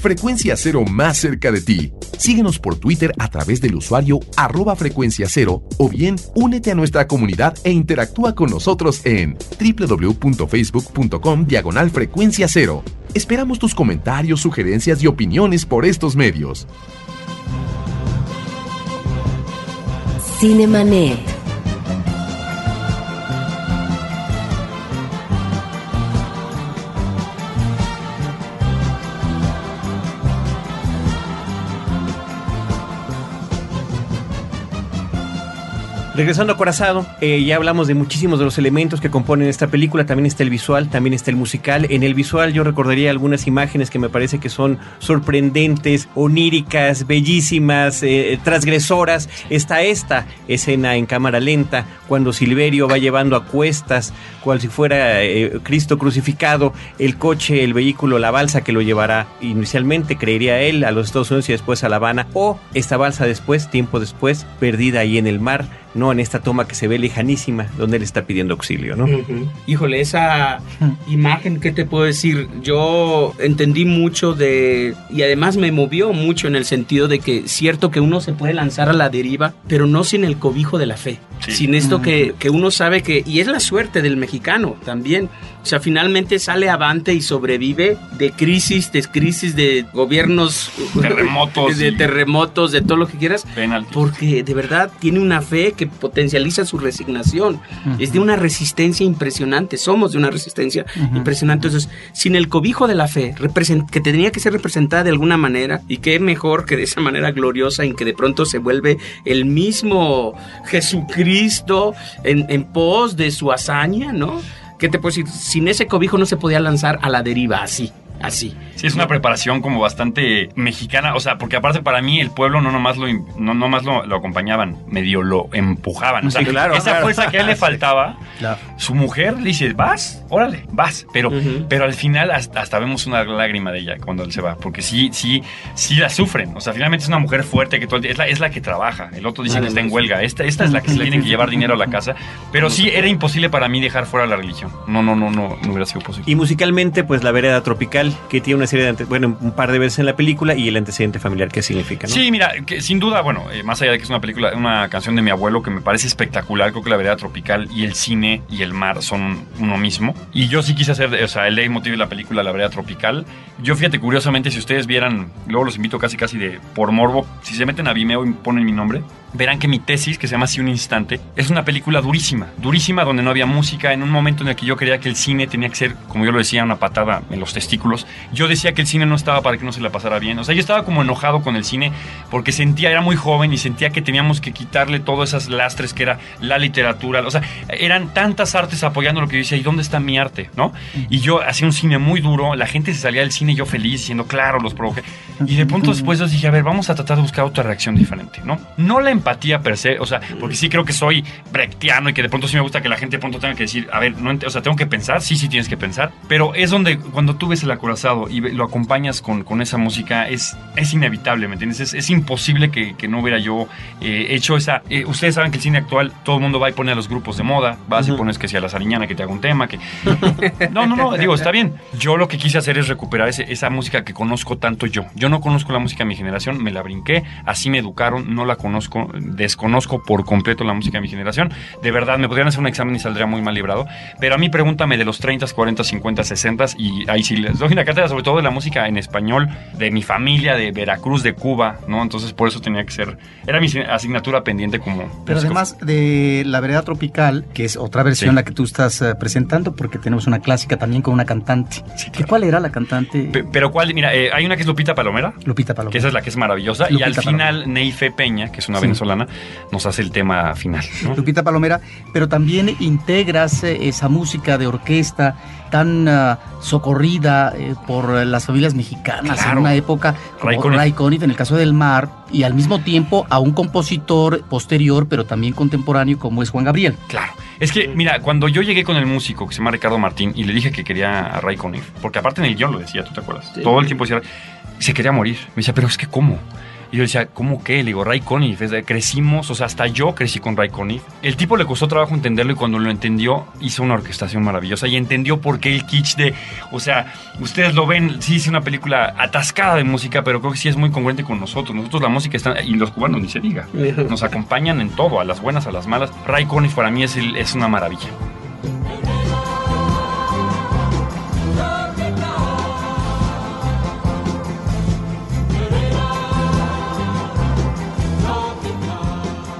Frecuencia Cero más cerca de ti. Síguenos por Twitter a través del usuario arroba frecuencia cero o bien únete a nuestra comunidad e interactúa con nosotros en www.facebook.com diagonal frecuencia cero. Esperamos tus comentarios, sugerencias y opiniones por estos medios. Cinemanet. Regresando a Corazado, eh, ya hablamos de muchísimos de los elementos que componen esta película. También está el visual, también está el musical. En el visual yo recordaría algunas imágenes que me parece que son sorprendentes, oníricas, bellísimas, eh, transgresoras. Está esta escena en cámara lenta, cuando Silverio va llevando a cuestas, cual si fuera eh, Cristo crucificado, el coche, el vehículo, la balsa que lo llevará inicialmente, creería él, a los Estados Unidos y después a La Habana. O esta balsa después, tiempo después, perdida ahí en el mar ¿no? En esta toma que se ve lejanísima, donde él está pidiendo auxilio, ¿no? Híjole, esa imagen, ¿qué te puedo decir? Yo entendí mucho de... y además me movió mucho en el sentido de que cierto que uno se puede lanzar a la deriva, pero no sin el cobijo de la fe. Sin esto que, que uno sabe que... y es la suerte del mexicano también. O sea, finalmente sale avante y sobrevive de crisis, de crisis de gobiernos, Terremotos de terremotos, de todo lo que quieras, Penaltis. porque de verdad tiene una fe que potencializa su resignación. Es de una resistencia impresionante, somos de una resistencia impresionante. Entonces, sin el cobijo de la fe, que tenía que ser representada de alguna manera, y qué mejor que de esa manera gloriosa en que de pronto se vuelve el mismo Jesucristo en, en pos de su hazaña, ¿no? ¿Qué te puedo decir? Sin ese cobijo no se podía lanzar a la deriva así, así. Sí, es una preparación como bastante mexicana, o sea, porque aparte para mí el pueblo no nomás lo, no nomás lo, lo acompañaban, medio lo empujaban. O sea, Sí, claro, esa claro. fuerza que a él le faltaba, su mujer le dice, vas, órale, vas. Pero, pero al final hasta, hasta vemos una lágrima de ella cuando él se va, porque sí, sí, sí la sufren. O sea, finalmente es una mujer fuerte que todo el día- es la, es la que trabaja. El otro dice que está en huelga. Esta, esta es la que se tiene que llevar dinero a la casa. Pero sí, era imposible para mí dejar fuera la religión. No, no, no, no, no hubiera sido posible. Y musicalmente, pues la vereda tropical, que tiene una serie de, bueno, un par de veces en la película y el antecedente familiar, ¿qué significa? Sí, mira, sin duda, bueno, eh, más allá de que es una película, una canción de mi abuelo que me parece espectacular, creo que la vereda tropical y el cine y el mar son uno mismo. Y yo sí quise hacer, o sea, el leitmotiv de la película La vereda tropical. Yo fíjate, curiosamente, si ustedes vieran, luego los invito casi casi de por morbo, si se meten a Vimeo y ponen mi nombre, verán que mi tesis, que se llama Así un instante, es una película durísima, durísima donde no había música, en un momento en el que yo creía que el cine tenía que ser, como yo lo decía, una patada en los testículos. Yo decía que el cine no estaba para que no se la pasara bien. O sea, yo estaba como enojado con el cine porque sentía, era muy joven y sentía que teníamos que quitarle todas esas lastres que era la literatura. O sea, eran tantas artes apoyando lo que yo decía, ¿y dónde está mi arte? ¿No? Y yo hacía un cine muy duro, la gente se salía del cine yo feliz, diciendo, claro, los provoqué. Y de pronto después yo dije, a ver, vamos a tratar de buscar otra reacción diferente, ¿no? No la empatía per se, o sea, porque sí creo que soy brechtiano y que de pronto sí me gusta que la gente de pronto tenga que decir, a ver, no o sea, tengo que pensar, sí, sí tienes que pensar, pero es donde cuando tú ves el acorazado y lo acompañas con, con esa música, es, es inevitable, ¿me entiendes? Es, es imposible que, que no hubiera yo eh, hecho esa... eh, ustedes saben que el cine actual, todo el mundo va y pone a los grupos de moda, vas y pones que sea la Sariñana que te haga un tema, que... No, no, no, digo, está bien. Yo lo que quise hacer es recuperar ese- esa música que conozco tanto yo. Yo no conozco la música de mi generación, me la brinqué, así me educaron, no la conozco, desconozco por completo la música de mi generación. De verdad, me podrían hacer un examen y saldría muy mal librado. Pero a mí pregúntame de los 30, 40, 50, 60 y ahí sí les doy una cátedra, sobre todo de la música en español, de mi familia, de Veracruz, de Cuba, ¿no? Entonces por eso tenía que ser, era mi asignatura pendiente como... Pero músico. además de La Vereda Tropical, que es otra versión Sí. la que tú estás eh, presentando, porque tenemos una clásica también con una cantante. ¿Qué ¿Cuál era la cantante? Pe- Pero cuál, mira, eh, hay una que es Lupita Palomera, Lupita Palomera. que esa es la que es maravillosa, y al final Neife Peña, que es una Sí. Venezolana, nos hace el tema final. ¿no? Lupita Palomera, pero también integras eh, esa música de orquesta tan ah, socorrida eh, por las familias mexicanas Claro. en una época como Ray Ray Conniff. Conniff. en el caso del mar y al mismo tiempo a un compositor posterior pero también contemporáneo como es Juan Gabriel. Claro. Es que, mira, cuando yo llegué con el músico que se llama Ricardo Martín y le dije que quería a Ray Conniff, porque aparte en el guion lo decía, ¿tú te acuerdas? Sí. Todo el tiempo decía, se quería morir. Me decía, pero es que ¿cómo? Y yo decía, ¿cómo qué? Le digo, Ray Conniff, crecimos, o sea, hasta yo crecí con Ray Conniff. El tipo le costó trabajo entenderlo y cuando lo entendió, hizo una orquestación maravillosa y entendió por qué el kitsch de, o sea, ustedes lo ven, sí es una película atascada de música, pero creo que sí es muy congruente con nosotros. Nosotros la música está, y los cubanos ni se diga, nos acompañan en todo, a las buenas, a las malas. Ray Conniff para mí es, es una maravilla.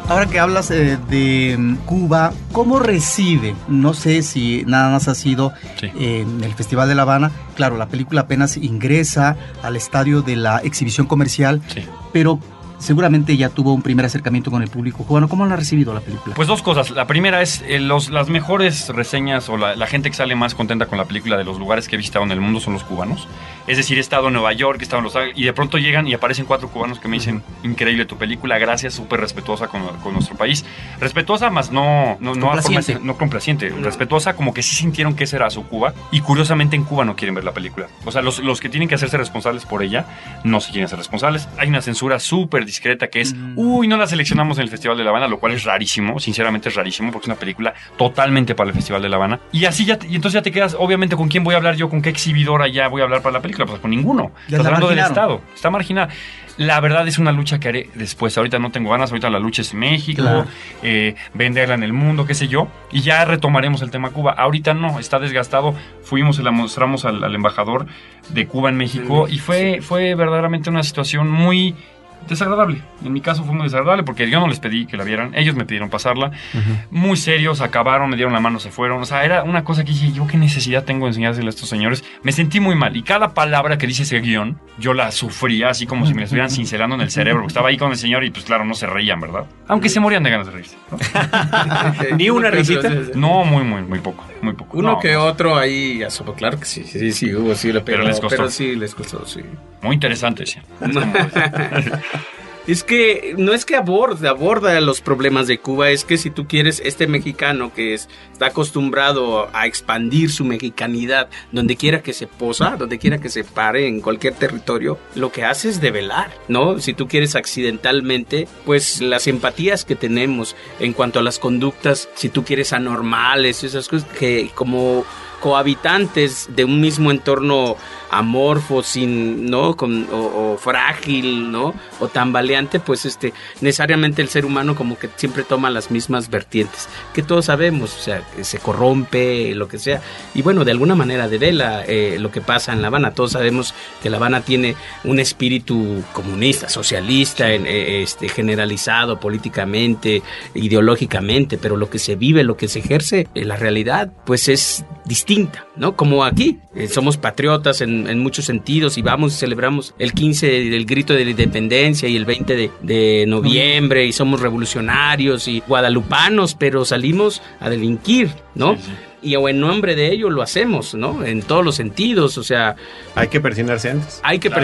Ahora que hablas eh, de mm, Cuba, ¿cómo recibe? No sé si nada más ha sido Sí. eh, en el Festival de La Habana. Claro, la película apenas ingresa al estadio de la exhibición comercial, Sí. pero seguramente ya tuvo un primer acercamiento con el público cubano. ¿Cómo lo ha recibido la película? Pues dos cosas. La primera es eh, los, las mejores reseñas o la, la gente que sale más contenta con la película de los lugares que he visitado en el mundo son los cubanos. Es decir, he estado en Nueva York, he estado en Los Ángeles y de pronto llegan y aparecen cuatro cubanos que me dicen, increíble tu película, gracias, súper respetuosa con, con nuestro país. Respetuosa, más no, no, no, forma- Complaciente. no complaciente, respetuosa como que sí sintieron que esa era su Cuba y curiosamente en Cuba no quieren ver la película. O sea, los, los que tienen que hacerse responsables por ella no se quieren hacer responsables. Hay una censura súper discreta que es, uy, no la seleccionamos en el Festival de La Habana, lo cual es rarísimo, sinceramente es rarísimo porque es una película totalmente para el Festival de La Habana. Y así ya, te- y entonces ya te quedas, obviamente, ¿con quién voy a hablar yo? ¿Con qué exhibidora ya voy a hablar para la película? Pues con ninguno. Ya Estás la hablando del. Estado. Está marginada. La verdad es una lucha que haré después. Ahorita no tengo ganas, ahorita la lucha es México, Claro. eh, venderla en el mundo, qué sé yo, y ya retomaremos el tema Cuba. Ahorita no, está desgastado. Fuimos y la mostramos al, al embajador de Cuba en México y fue, fue verdaderamente una situación muy desagradable. En mi caso fue muy desagradable porque yo no les pedí que la vieran, ellos me pidieron pasarla. Muy serios, acabaron, me dieron la mano, se fueron. O sea, era una cosa que dije, yo qué necesidad tengo de enseñárselo a estos señores. Me sentí muy mal y cada palabra que dice ese guion, yo la sufría así como si me la estuvieran cincelando en el cerebro. porque Estaba ahí con el señor y pues claro, no se reían, ¿verdad? Aunque se morían de ganas de reírse. ¿no? Ni una risita. No, muy, muy, muy poco, muy poco. Uno No, que otro ahí, asomó. claro que sí, sí, sí, hubo, sí, pero, Pero les costó. pero sí, les costó, sí. Muy interesante, sí. Es que no es que aborda, aborda los problemas de Cuba, es que si tú quieres, este mexicano que es, está acostumbrado a expandir su mexicanidad donde quiera que se posa, donde quiera que se pare, en cualquier territorio, lo que hace es develar, ¿no? Si tú quieres accidentalmente, pues las empatías que tenemos en cuanto a las conductas, si tú quieres anormales, esas cosas que como cohabitantes de un mismo entorno amorfo, sin, ¿no? Con, o, o frágil, ¿no? O tambaleante, pues este, necesariamente el ser humano como que siempre toma las mismas vertientes, que todos sabemos, o sea, que se corrompe, lo que sea, y bueno, de alguna manera devela eh, lo que pasa en La Habana, todos sabemos que La Habana tiene un espíritu comunista, socialista, en, eh, este, generalizado políticamente, ideológicamente, pero lo que se vive, lo que se ejerce en la realidad, pues es distinta, ¿no? Como aquí, eh, somos patriotas en, en muchos sentidos y vamos y celebramos el 15 del grito de la independencia y el 20 de, de noviembre y somos revolucionarios y guadalupanos, pero salimos a delinquir, ¿no? Y o en nombre de ello lo hacemos, ¿no? En todos los sentidos, o sea... Hay que persinarse antes. Hay que de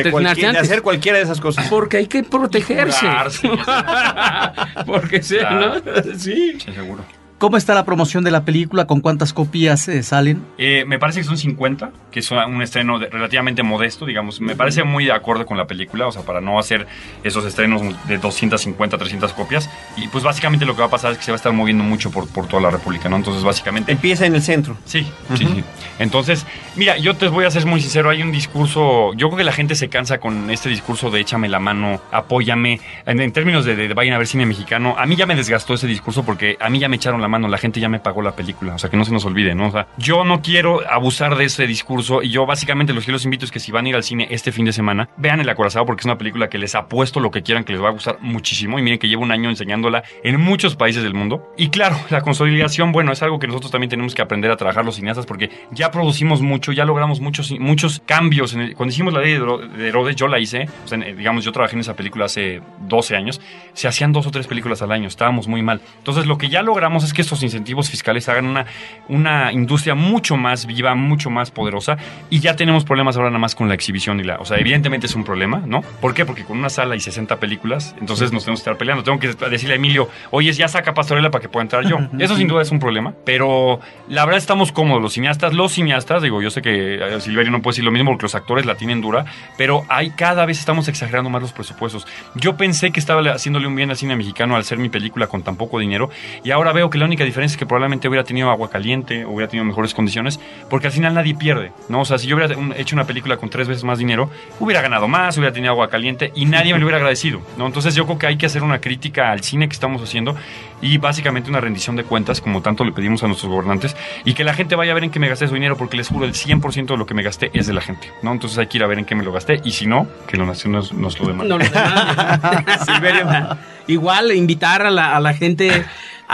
antes. hacer cualquiera de esas cosas. Porque hay que protegerse. Porque sí, ¿no? Sí. Sí, seguro. ¿Cómo está la promoción de la película? ¿Con cuántas copias eh, salen? Eh, me parece que son 50, que es un estreno de- relativamente modesto, digamos. Me parece muy de acuerdo con la película, o sea, para no hacer esos estrenos de 250, 300 copias. Y pues básicamente lo que va a pasar es que se va a estar moviendo mucho por, por toda la República, ¿no? Entonces, básicamente... Empieza en el centro. Sí, sí, sí. Entonces, mira, yo te voy a ser muy sincero, hay un discurso, yo creo que la gente se cansa con este discurso de échame la mano, apóyame, en, en términos de, de- de vayan a ver cine mexicano, a mí ya me desgastó ese discurso porque a mí ya me echaron la mano la gente ya me pagó la película, o sea, que no se nos olvide, ¿no? O sea, yo no quiero abusar de ese discurso y yo básicamente los que los invito es que si van a ir al cine este fin de semana, vean El Acorazado porque es una película que les apuesto lo que quieran, que les va a gustar muchísimo y miren que llevo un año enseñándola en muchos países del mundo. Y claro, la consolidación, bueno, es algo que nosotros también tenemos que aprender a trabajar los cineastas porque ya producimos mucho, ya logramos muchos, muchos cambios. Cuando hicimos la ley de Hero- de Herodes, yo la hice, digamos, yo trabajé en esa película hace 12 años, se hacían dos o tres películas al año, estábamos muy mal. Entonces, lo que ya logramos es que estos incentivos fiscales hagan una, una industria mucho más viva, mucho más poderosa, y ya tenemos problemas ahora nada más con la exhibición y la. O sea, evidentemente es un problema, ¿no? ¿Por qué? Porque con una sala y 60 películas, entonces nos tenemos que estar peleando. Tengo que decirle a Emilio, oye, ya saca Pastorela para que pueda entrar yo. Eso sin duda es un problema, pero la verdad estamos cómodos, los cineastas, los cineastas, digo, yo sé que eh, Silverio no puede decir lo mismo porque los actores la tienen dura, pero hay cada vez estamos exagerando más los presupuestos. Yo pensé que estaba haciéndole un bien al cine mexicano al ser mi película con tan poco dinero y ahora veo que la única diferencia es que probablemente hubiera tenido agua caliente, hubiera tenido mejores condiciones, porque al final nadie pierde, ¿no? O sea, si yo hubiera hecho una película con tres veces más dinero, hubiera ganado más, hubiera tenido agua caliente y nadie me lo hubiera agradecido, ¿no? Entonces yo creo que hay que hacer una crítica al cine que estamos haciendo y básicamente una rendición de cuentas, como tanto le pedimos a nuestros gobernantes, y que la gente vaya a ver en qué me gasté su dinero, porque les juro, el 100% de lo que me gasté es de la gente, ¿no? Entonces hay que ir a ver en qué me lo gasté, y si no, que la nación nos, nos lo demande. No lo demande. Igual invitar a la, a la gente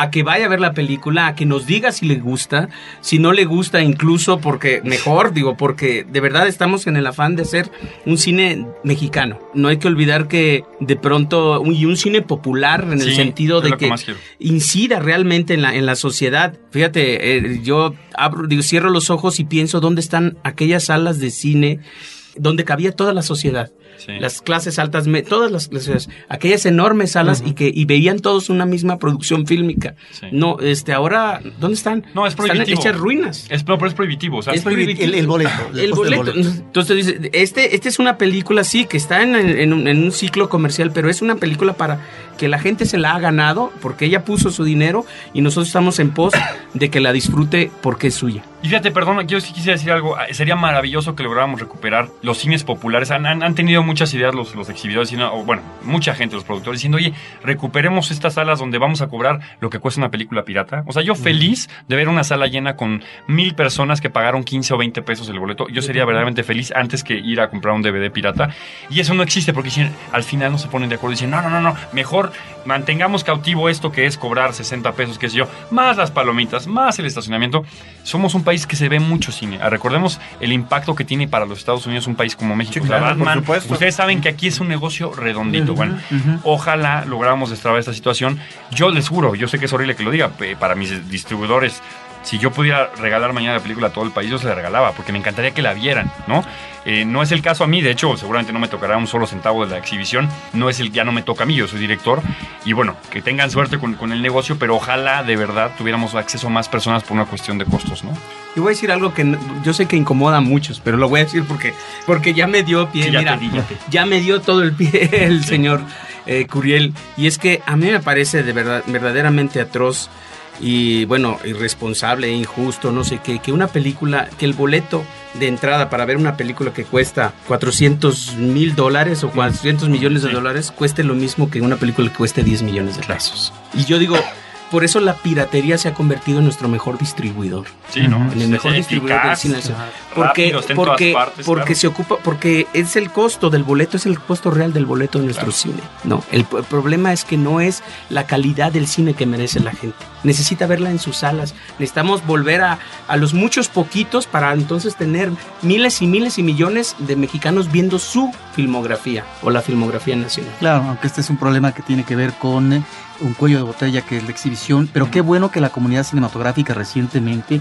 a que vaya a ver la película, a que nos diga si le gusta, si no le gusta incluso porque mejor, digo, porque de verdad estamos en el afán de hacer un cine mexicano. No hay que olvidar que de pronto, un- y un cine popular en el sentido de que que incida realmente en la, en la sociedad. Fíjate, eh, yo abro, digo, cierro los ojos y pienso dónde están aquellas salas de cine donde cabía toda la sociedad. Las clases altas, me- todas las clases, aquellas enormes salas y que y veían todos una misma producción fílmica. No, este, ahora, ¿dónde están? No, es prohibitivo. Están hechas ruinas. Es, no, pero es prohibitivo. O sea, Es prohibitivo. el- el boleto, el boleto. boleto. Entonces dice, este, este es una película, sí, que está en, en un, en un ciclo comercial, pero es una película para que la gente se la ha ganado porque ella puso su dinero y nosotros estamos en pos de que la disfrute porque es suya. Y fíjate, perdón, yo sí quisiera decir algo. Ah, Sería maravilloso que lográramos recuperar los cines populares. Han, han- han tenido muchas ideas los, los exhibidores, diciendo- o bueno, mucha gente, los productores, diciendo, oye, recuperemos estas salas donde vamos a cobrar lo que cuesta una película pirata. O sea, yo feliz de ver una sala llena con mil personas que pagaron 15 o 20 pesos el boleto. Yo sería verdaderamente feliz antes que ir a comprar un DVD pirata. Y eso no existe porque al final no se ponen de acuerdo. Dicen, no, no, no, no, mejor mantengamos cautivo esto que es cobrar 60 pesos, qué sé yo, más las palomitas, más el estacionamiento. Somos un país que se ve mucho cine. Ah, Recordemos el impacto que tiene para los Estados Unidos un país como México. Sí, claro, Batman, ustedes saben que aquí es un negocio redondito. Bueno, ojalá lográramos destrabar esta situación. Yo les juro, yo sé que es horrible que lo diga, pe- para mis distribuidores, si yo pudiera regalar mañana la película a todo el país, yo se la regalaba, porque me encantaría que la vieran, ¿no? Eh, no es el caso a mí, de hecho, seguramente no me tocará un solo centavo de la exhibición, no es el ya no me toca a mí, yo soy director, y bueno, que tengan suerte con, con el negocio, pero ojalá de verdad tuviéramos acceso a más personas por una cuestión de costos, ¿no? Y voy a decir algo que yo sé que incomoda a muchos, pero lo voy a decir porque, porque ya me dio pie, Sí, ya mira, di, ya me dio todo el pie el señor eh, Curiel. Y es que a mí me parece de verdad, verdaderamente atroz y bueno, irresponsable injusto, no sé qué, que una película, que el boleto de entrada para ver una película que cuesta 400 mil dólares o 400 millones de dólares cueste lo mismo que una película que cueste 10 millones de pesos. Y yo digo, por eso la piratería se ha convertido en nuestro mejor distribuidor. Sí, ¿no? En el Es mejor eficaz, distribuidor del cine. rápido, Porque, porque, todas partes, porque claro. se ocupa, porque es el costo del boleto, es el costo real del boleto de nuestro cine. No, el, problema es que no es la calidad del cine que merece la gente. Necesita verla en sus salas. Necesitamos volver a, a los muchos poquitos para entonces tener miles y miles y millones de mexicanos viendo su filmografía o la filmografía nacional. Claro, aunque este es un problema que tiene que ver con eh, un cuello de botella que es la exhibición, pero qué bueno que la comunidad cinematográfica recientemente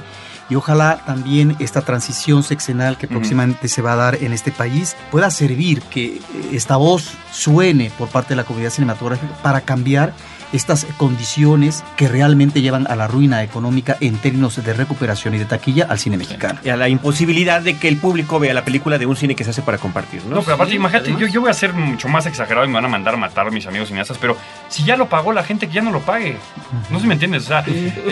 y ojalá también esta transición sexenal que próximamente se va a dar en este país pueda servir que esta voz suene por parte de la comunidad cinematográfica para cambiar estas condiciones que realmente llevan a la ruina económica en términos de recuperación y de taquilla al cine mexicano. Y a la imposibilidad de que el público vea la película de un cine que se hace para compartir, ¿no? No, pero aparte, imagínate, yo, yo voy a ser mucho más exagerado y me van a mandar a matar a mis amigos cineastas, pero si ya lo pagó la gente, que ya no lo pague. No sé si me entiendes. O sea,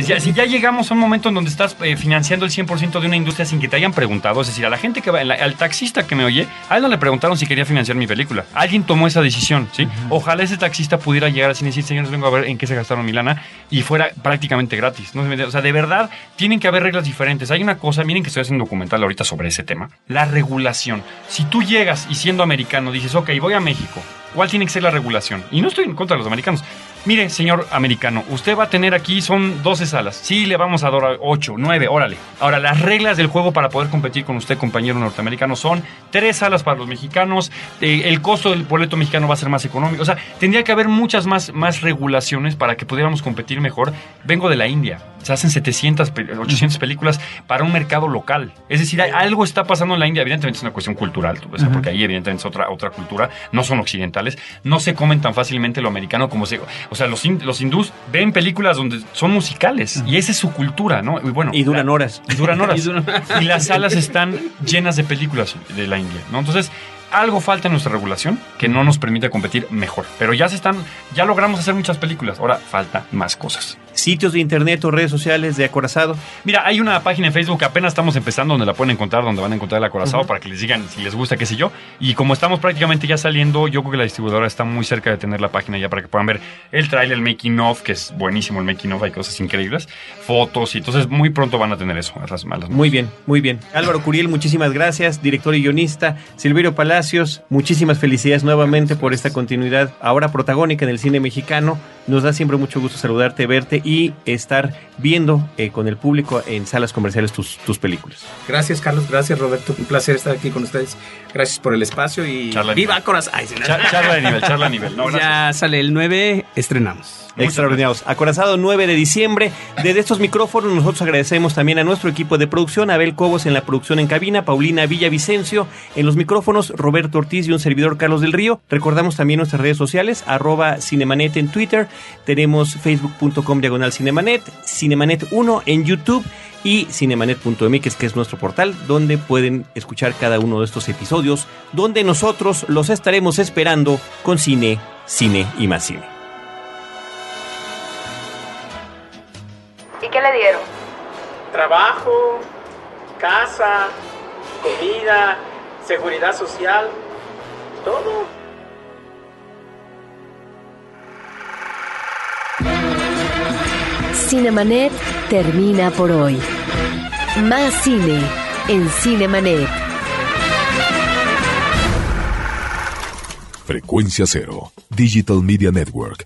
ya- si ya llegamos a un momento en donde estás eh, financiando el 100% de una industria sin que te hayan preguntado, es decir, a la gente que va, la- al taxista que me oye, a él no le preguntaron si quería financiar mi película. Alguien tomó esa decisión, ¿sí? Ojalá ese taxista pudiera llegar así y decir, señores, vengo a ver en qué se gastaron mi lana y fuera prácticamente gratis. No. O sea, de verdad, tienen que haber reglas diferentes. Hay una cosa, miren que estoy haciendo un documental ahorita sobre ese tema, la regulación. Si tú llegas y siendo americano dices, ok, voy a México, ¿cuál tiene que ser la regulación? Y no estoy en contra de los americanos. Mire, señor americano, usted va a tener aquí, son 12 salas. Sí, le vamos a dar 8, 9, órale. Ahora, las reglas del juego para poder competir con usted, compañero norteamericano, son tres salas para los mexicanos. eh, el costo del boleto mexicano va a ser más económico. O sea, tendría que haber muchas más, más regulaciones para que pudiéramos competir mejor. Vengo de la India. Se hacen 700, pe- 800 películas para un mercado local. Es decir, algo está pasando en la India. Evidentemente es una cuestión cultural, tú ves, Ujú. porque ahí evidentemente es otra, otra cultura. No son occidentales. No se comen tan fácilmente lo americano como se... O sea, los, los hindús ven películas donde son musicales. Y esa es su cultura, ¿no? Y bueno... Y duran horas. Y duran horas. Y duran- y las salas están llenas de películas de la India, ¿no? Entonces, algo falta en nuestra regulación que no nos permite competir mejor. Pero ya se están, ya logramos hacer muchas películas. Ahora falta más cosas. Sitios de internet o redes sociales de Acorazado. Mira, hay una página en Facebook que apenas estamos empezando donde la pueden encontrar, donde van a encontrar el acorazado para que les digan si les gusta, qué sé yo. Y como estamos prácticamente ya saliendo, yo creo que la distribuidora está muy cerca de tener la página ya para que puedan ver el trailer, el making of, que es buenísimo el making of, hay cosas increíbles, fotos y entonces muy pronto van a tener eso, las malas. Muy bien, muy bien. Álvaro Curiel, muchísimas gracias, director y guionista. Silverio Palacios, muchísimas felicidades nuevamente por esta continuidad ahora protagónica en el cine mexicano. Nos da siempre mucho gusto saludarte, verte y estar viendo eh, con el público en salas comerciales tus, tus películas. Gracias, Carlos. Gracias, Roberto. Un placer estar aquí con ustedes. Gracias por el espacio y Charla viva. Corazón. Ay, sí, no. Char- charla de nivel, charla de nivel. No, ya sale el 9, estrenamos. Extraordinarios. Acorazado 9 de diciembre. Desde estos micrófonos nosotros agradecemos también a nuestro equipo de producción, Abel Cobos en la producción en cabina, Paulina Villavicencio en los micrófonos, Roberto Ortiz y un servidor Carlos del Río. Recordamos también nuestras redes sociales, arroba Cinemanet en Twitter, tenemos facebook.com diagonal Cinemanet, Cinemanet 1 en YouTube y cinemanet.mx, que es nuestro portal, donde pueden escuchar cada uno de estos episodios, donde nosotros los estaremos esperando con cine, cine y más cine. Qué le dieron? Trabajo, casa, comida, seguridad social, todo. Cinemanet termina por hoy. Más cine en Cinemanet. Frecuencia Cero, Digital Media Network,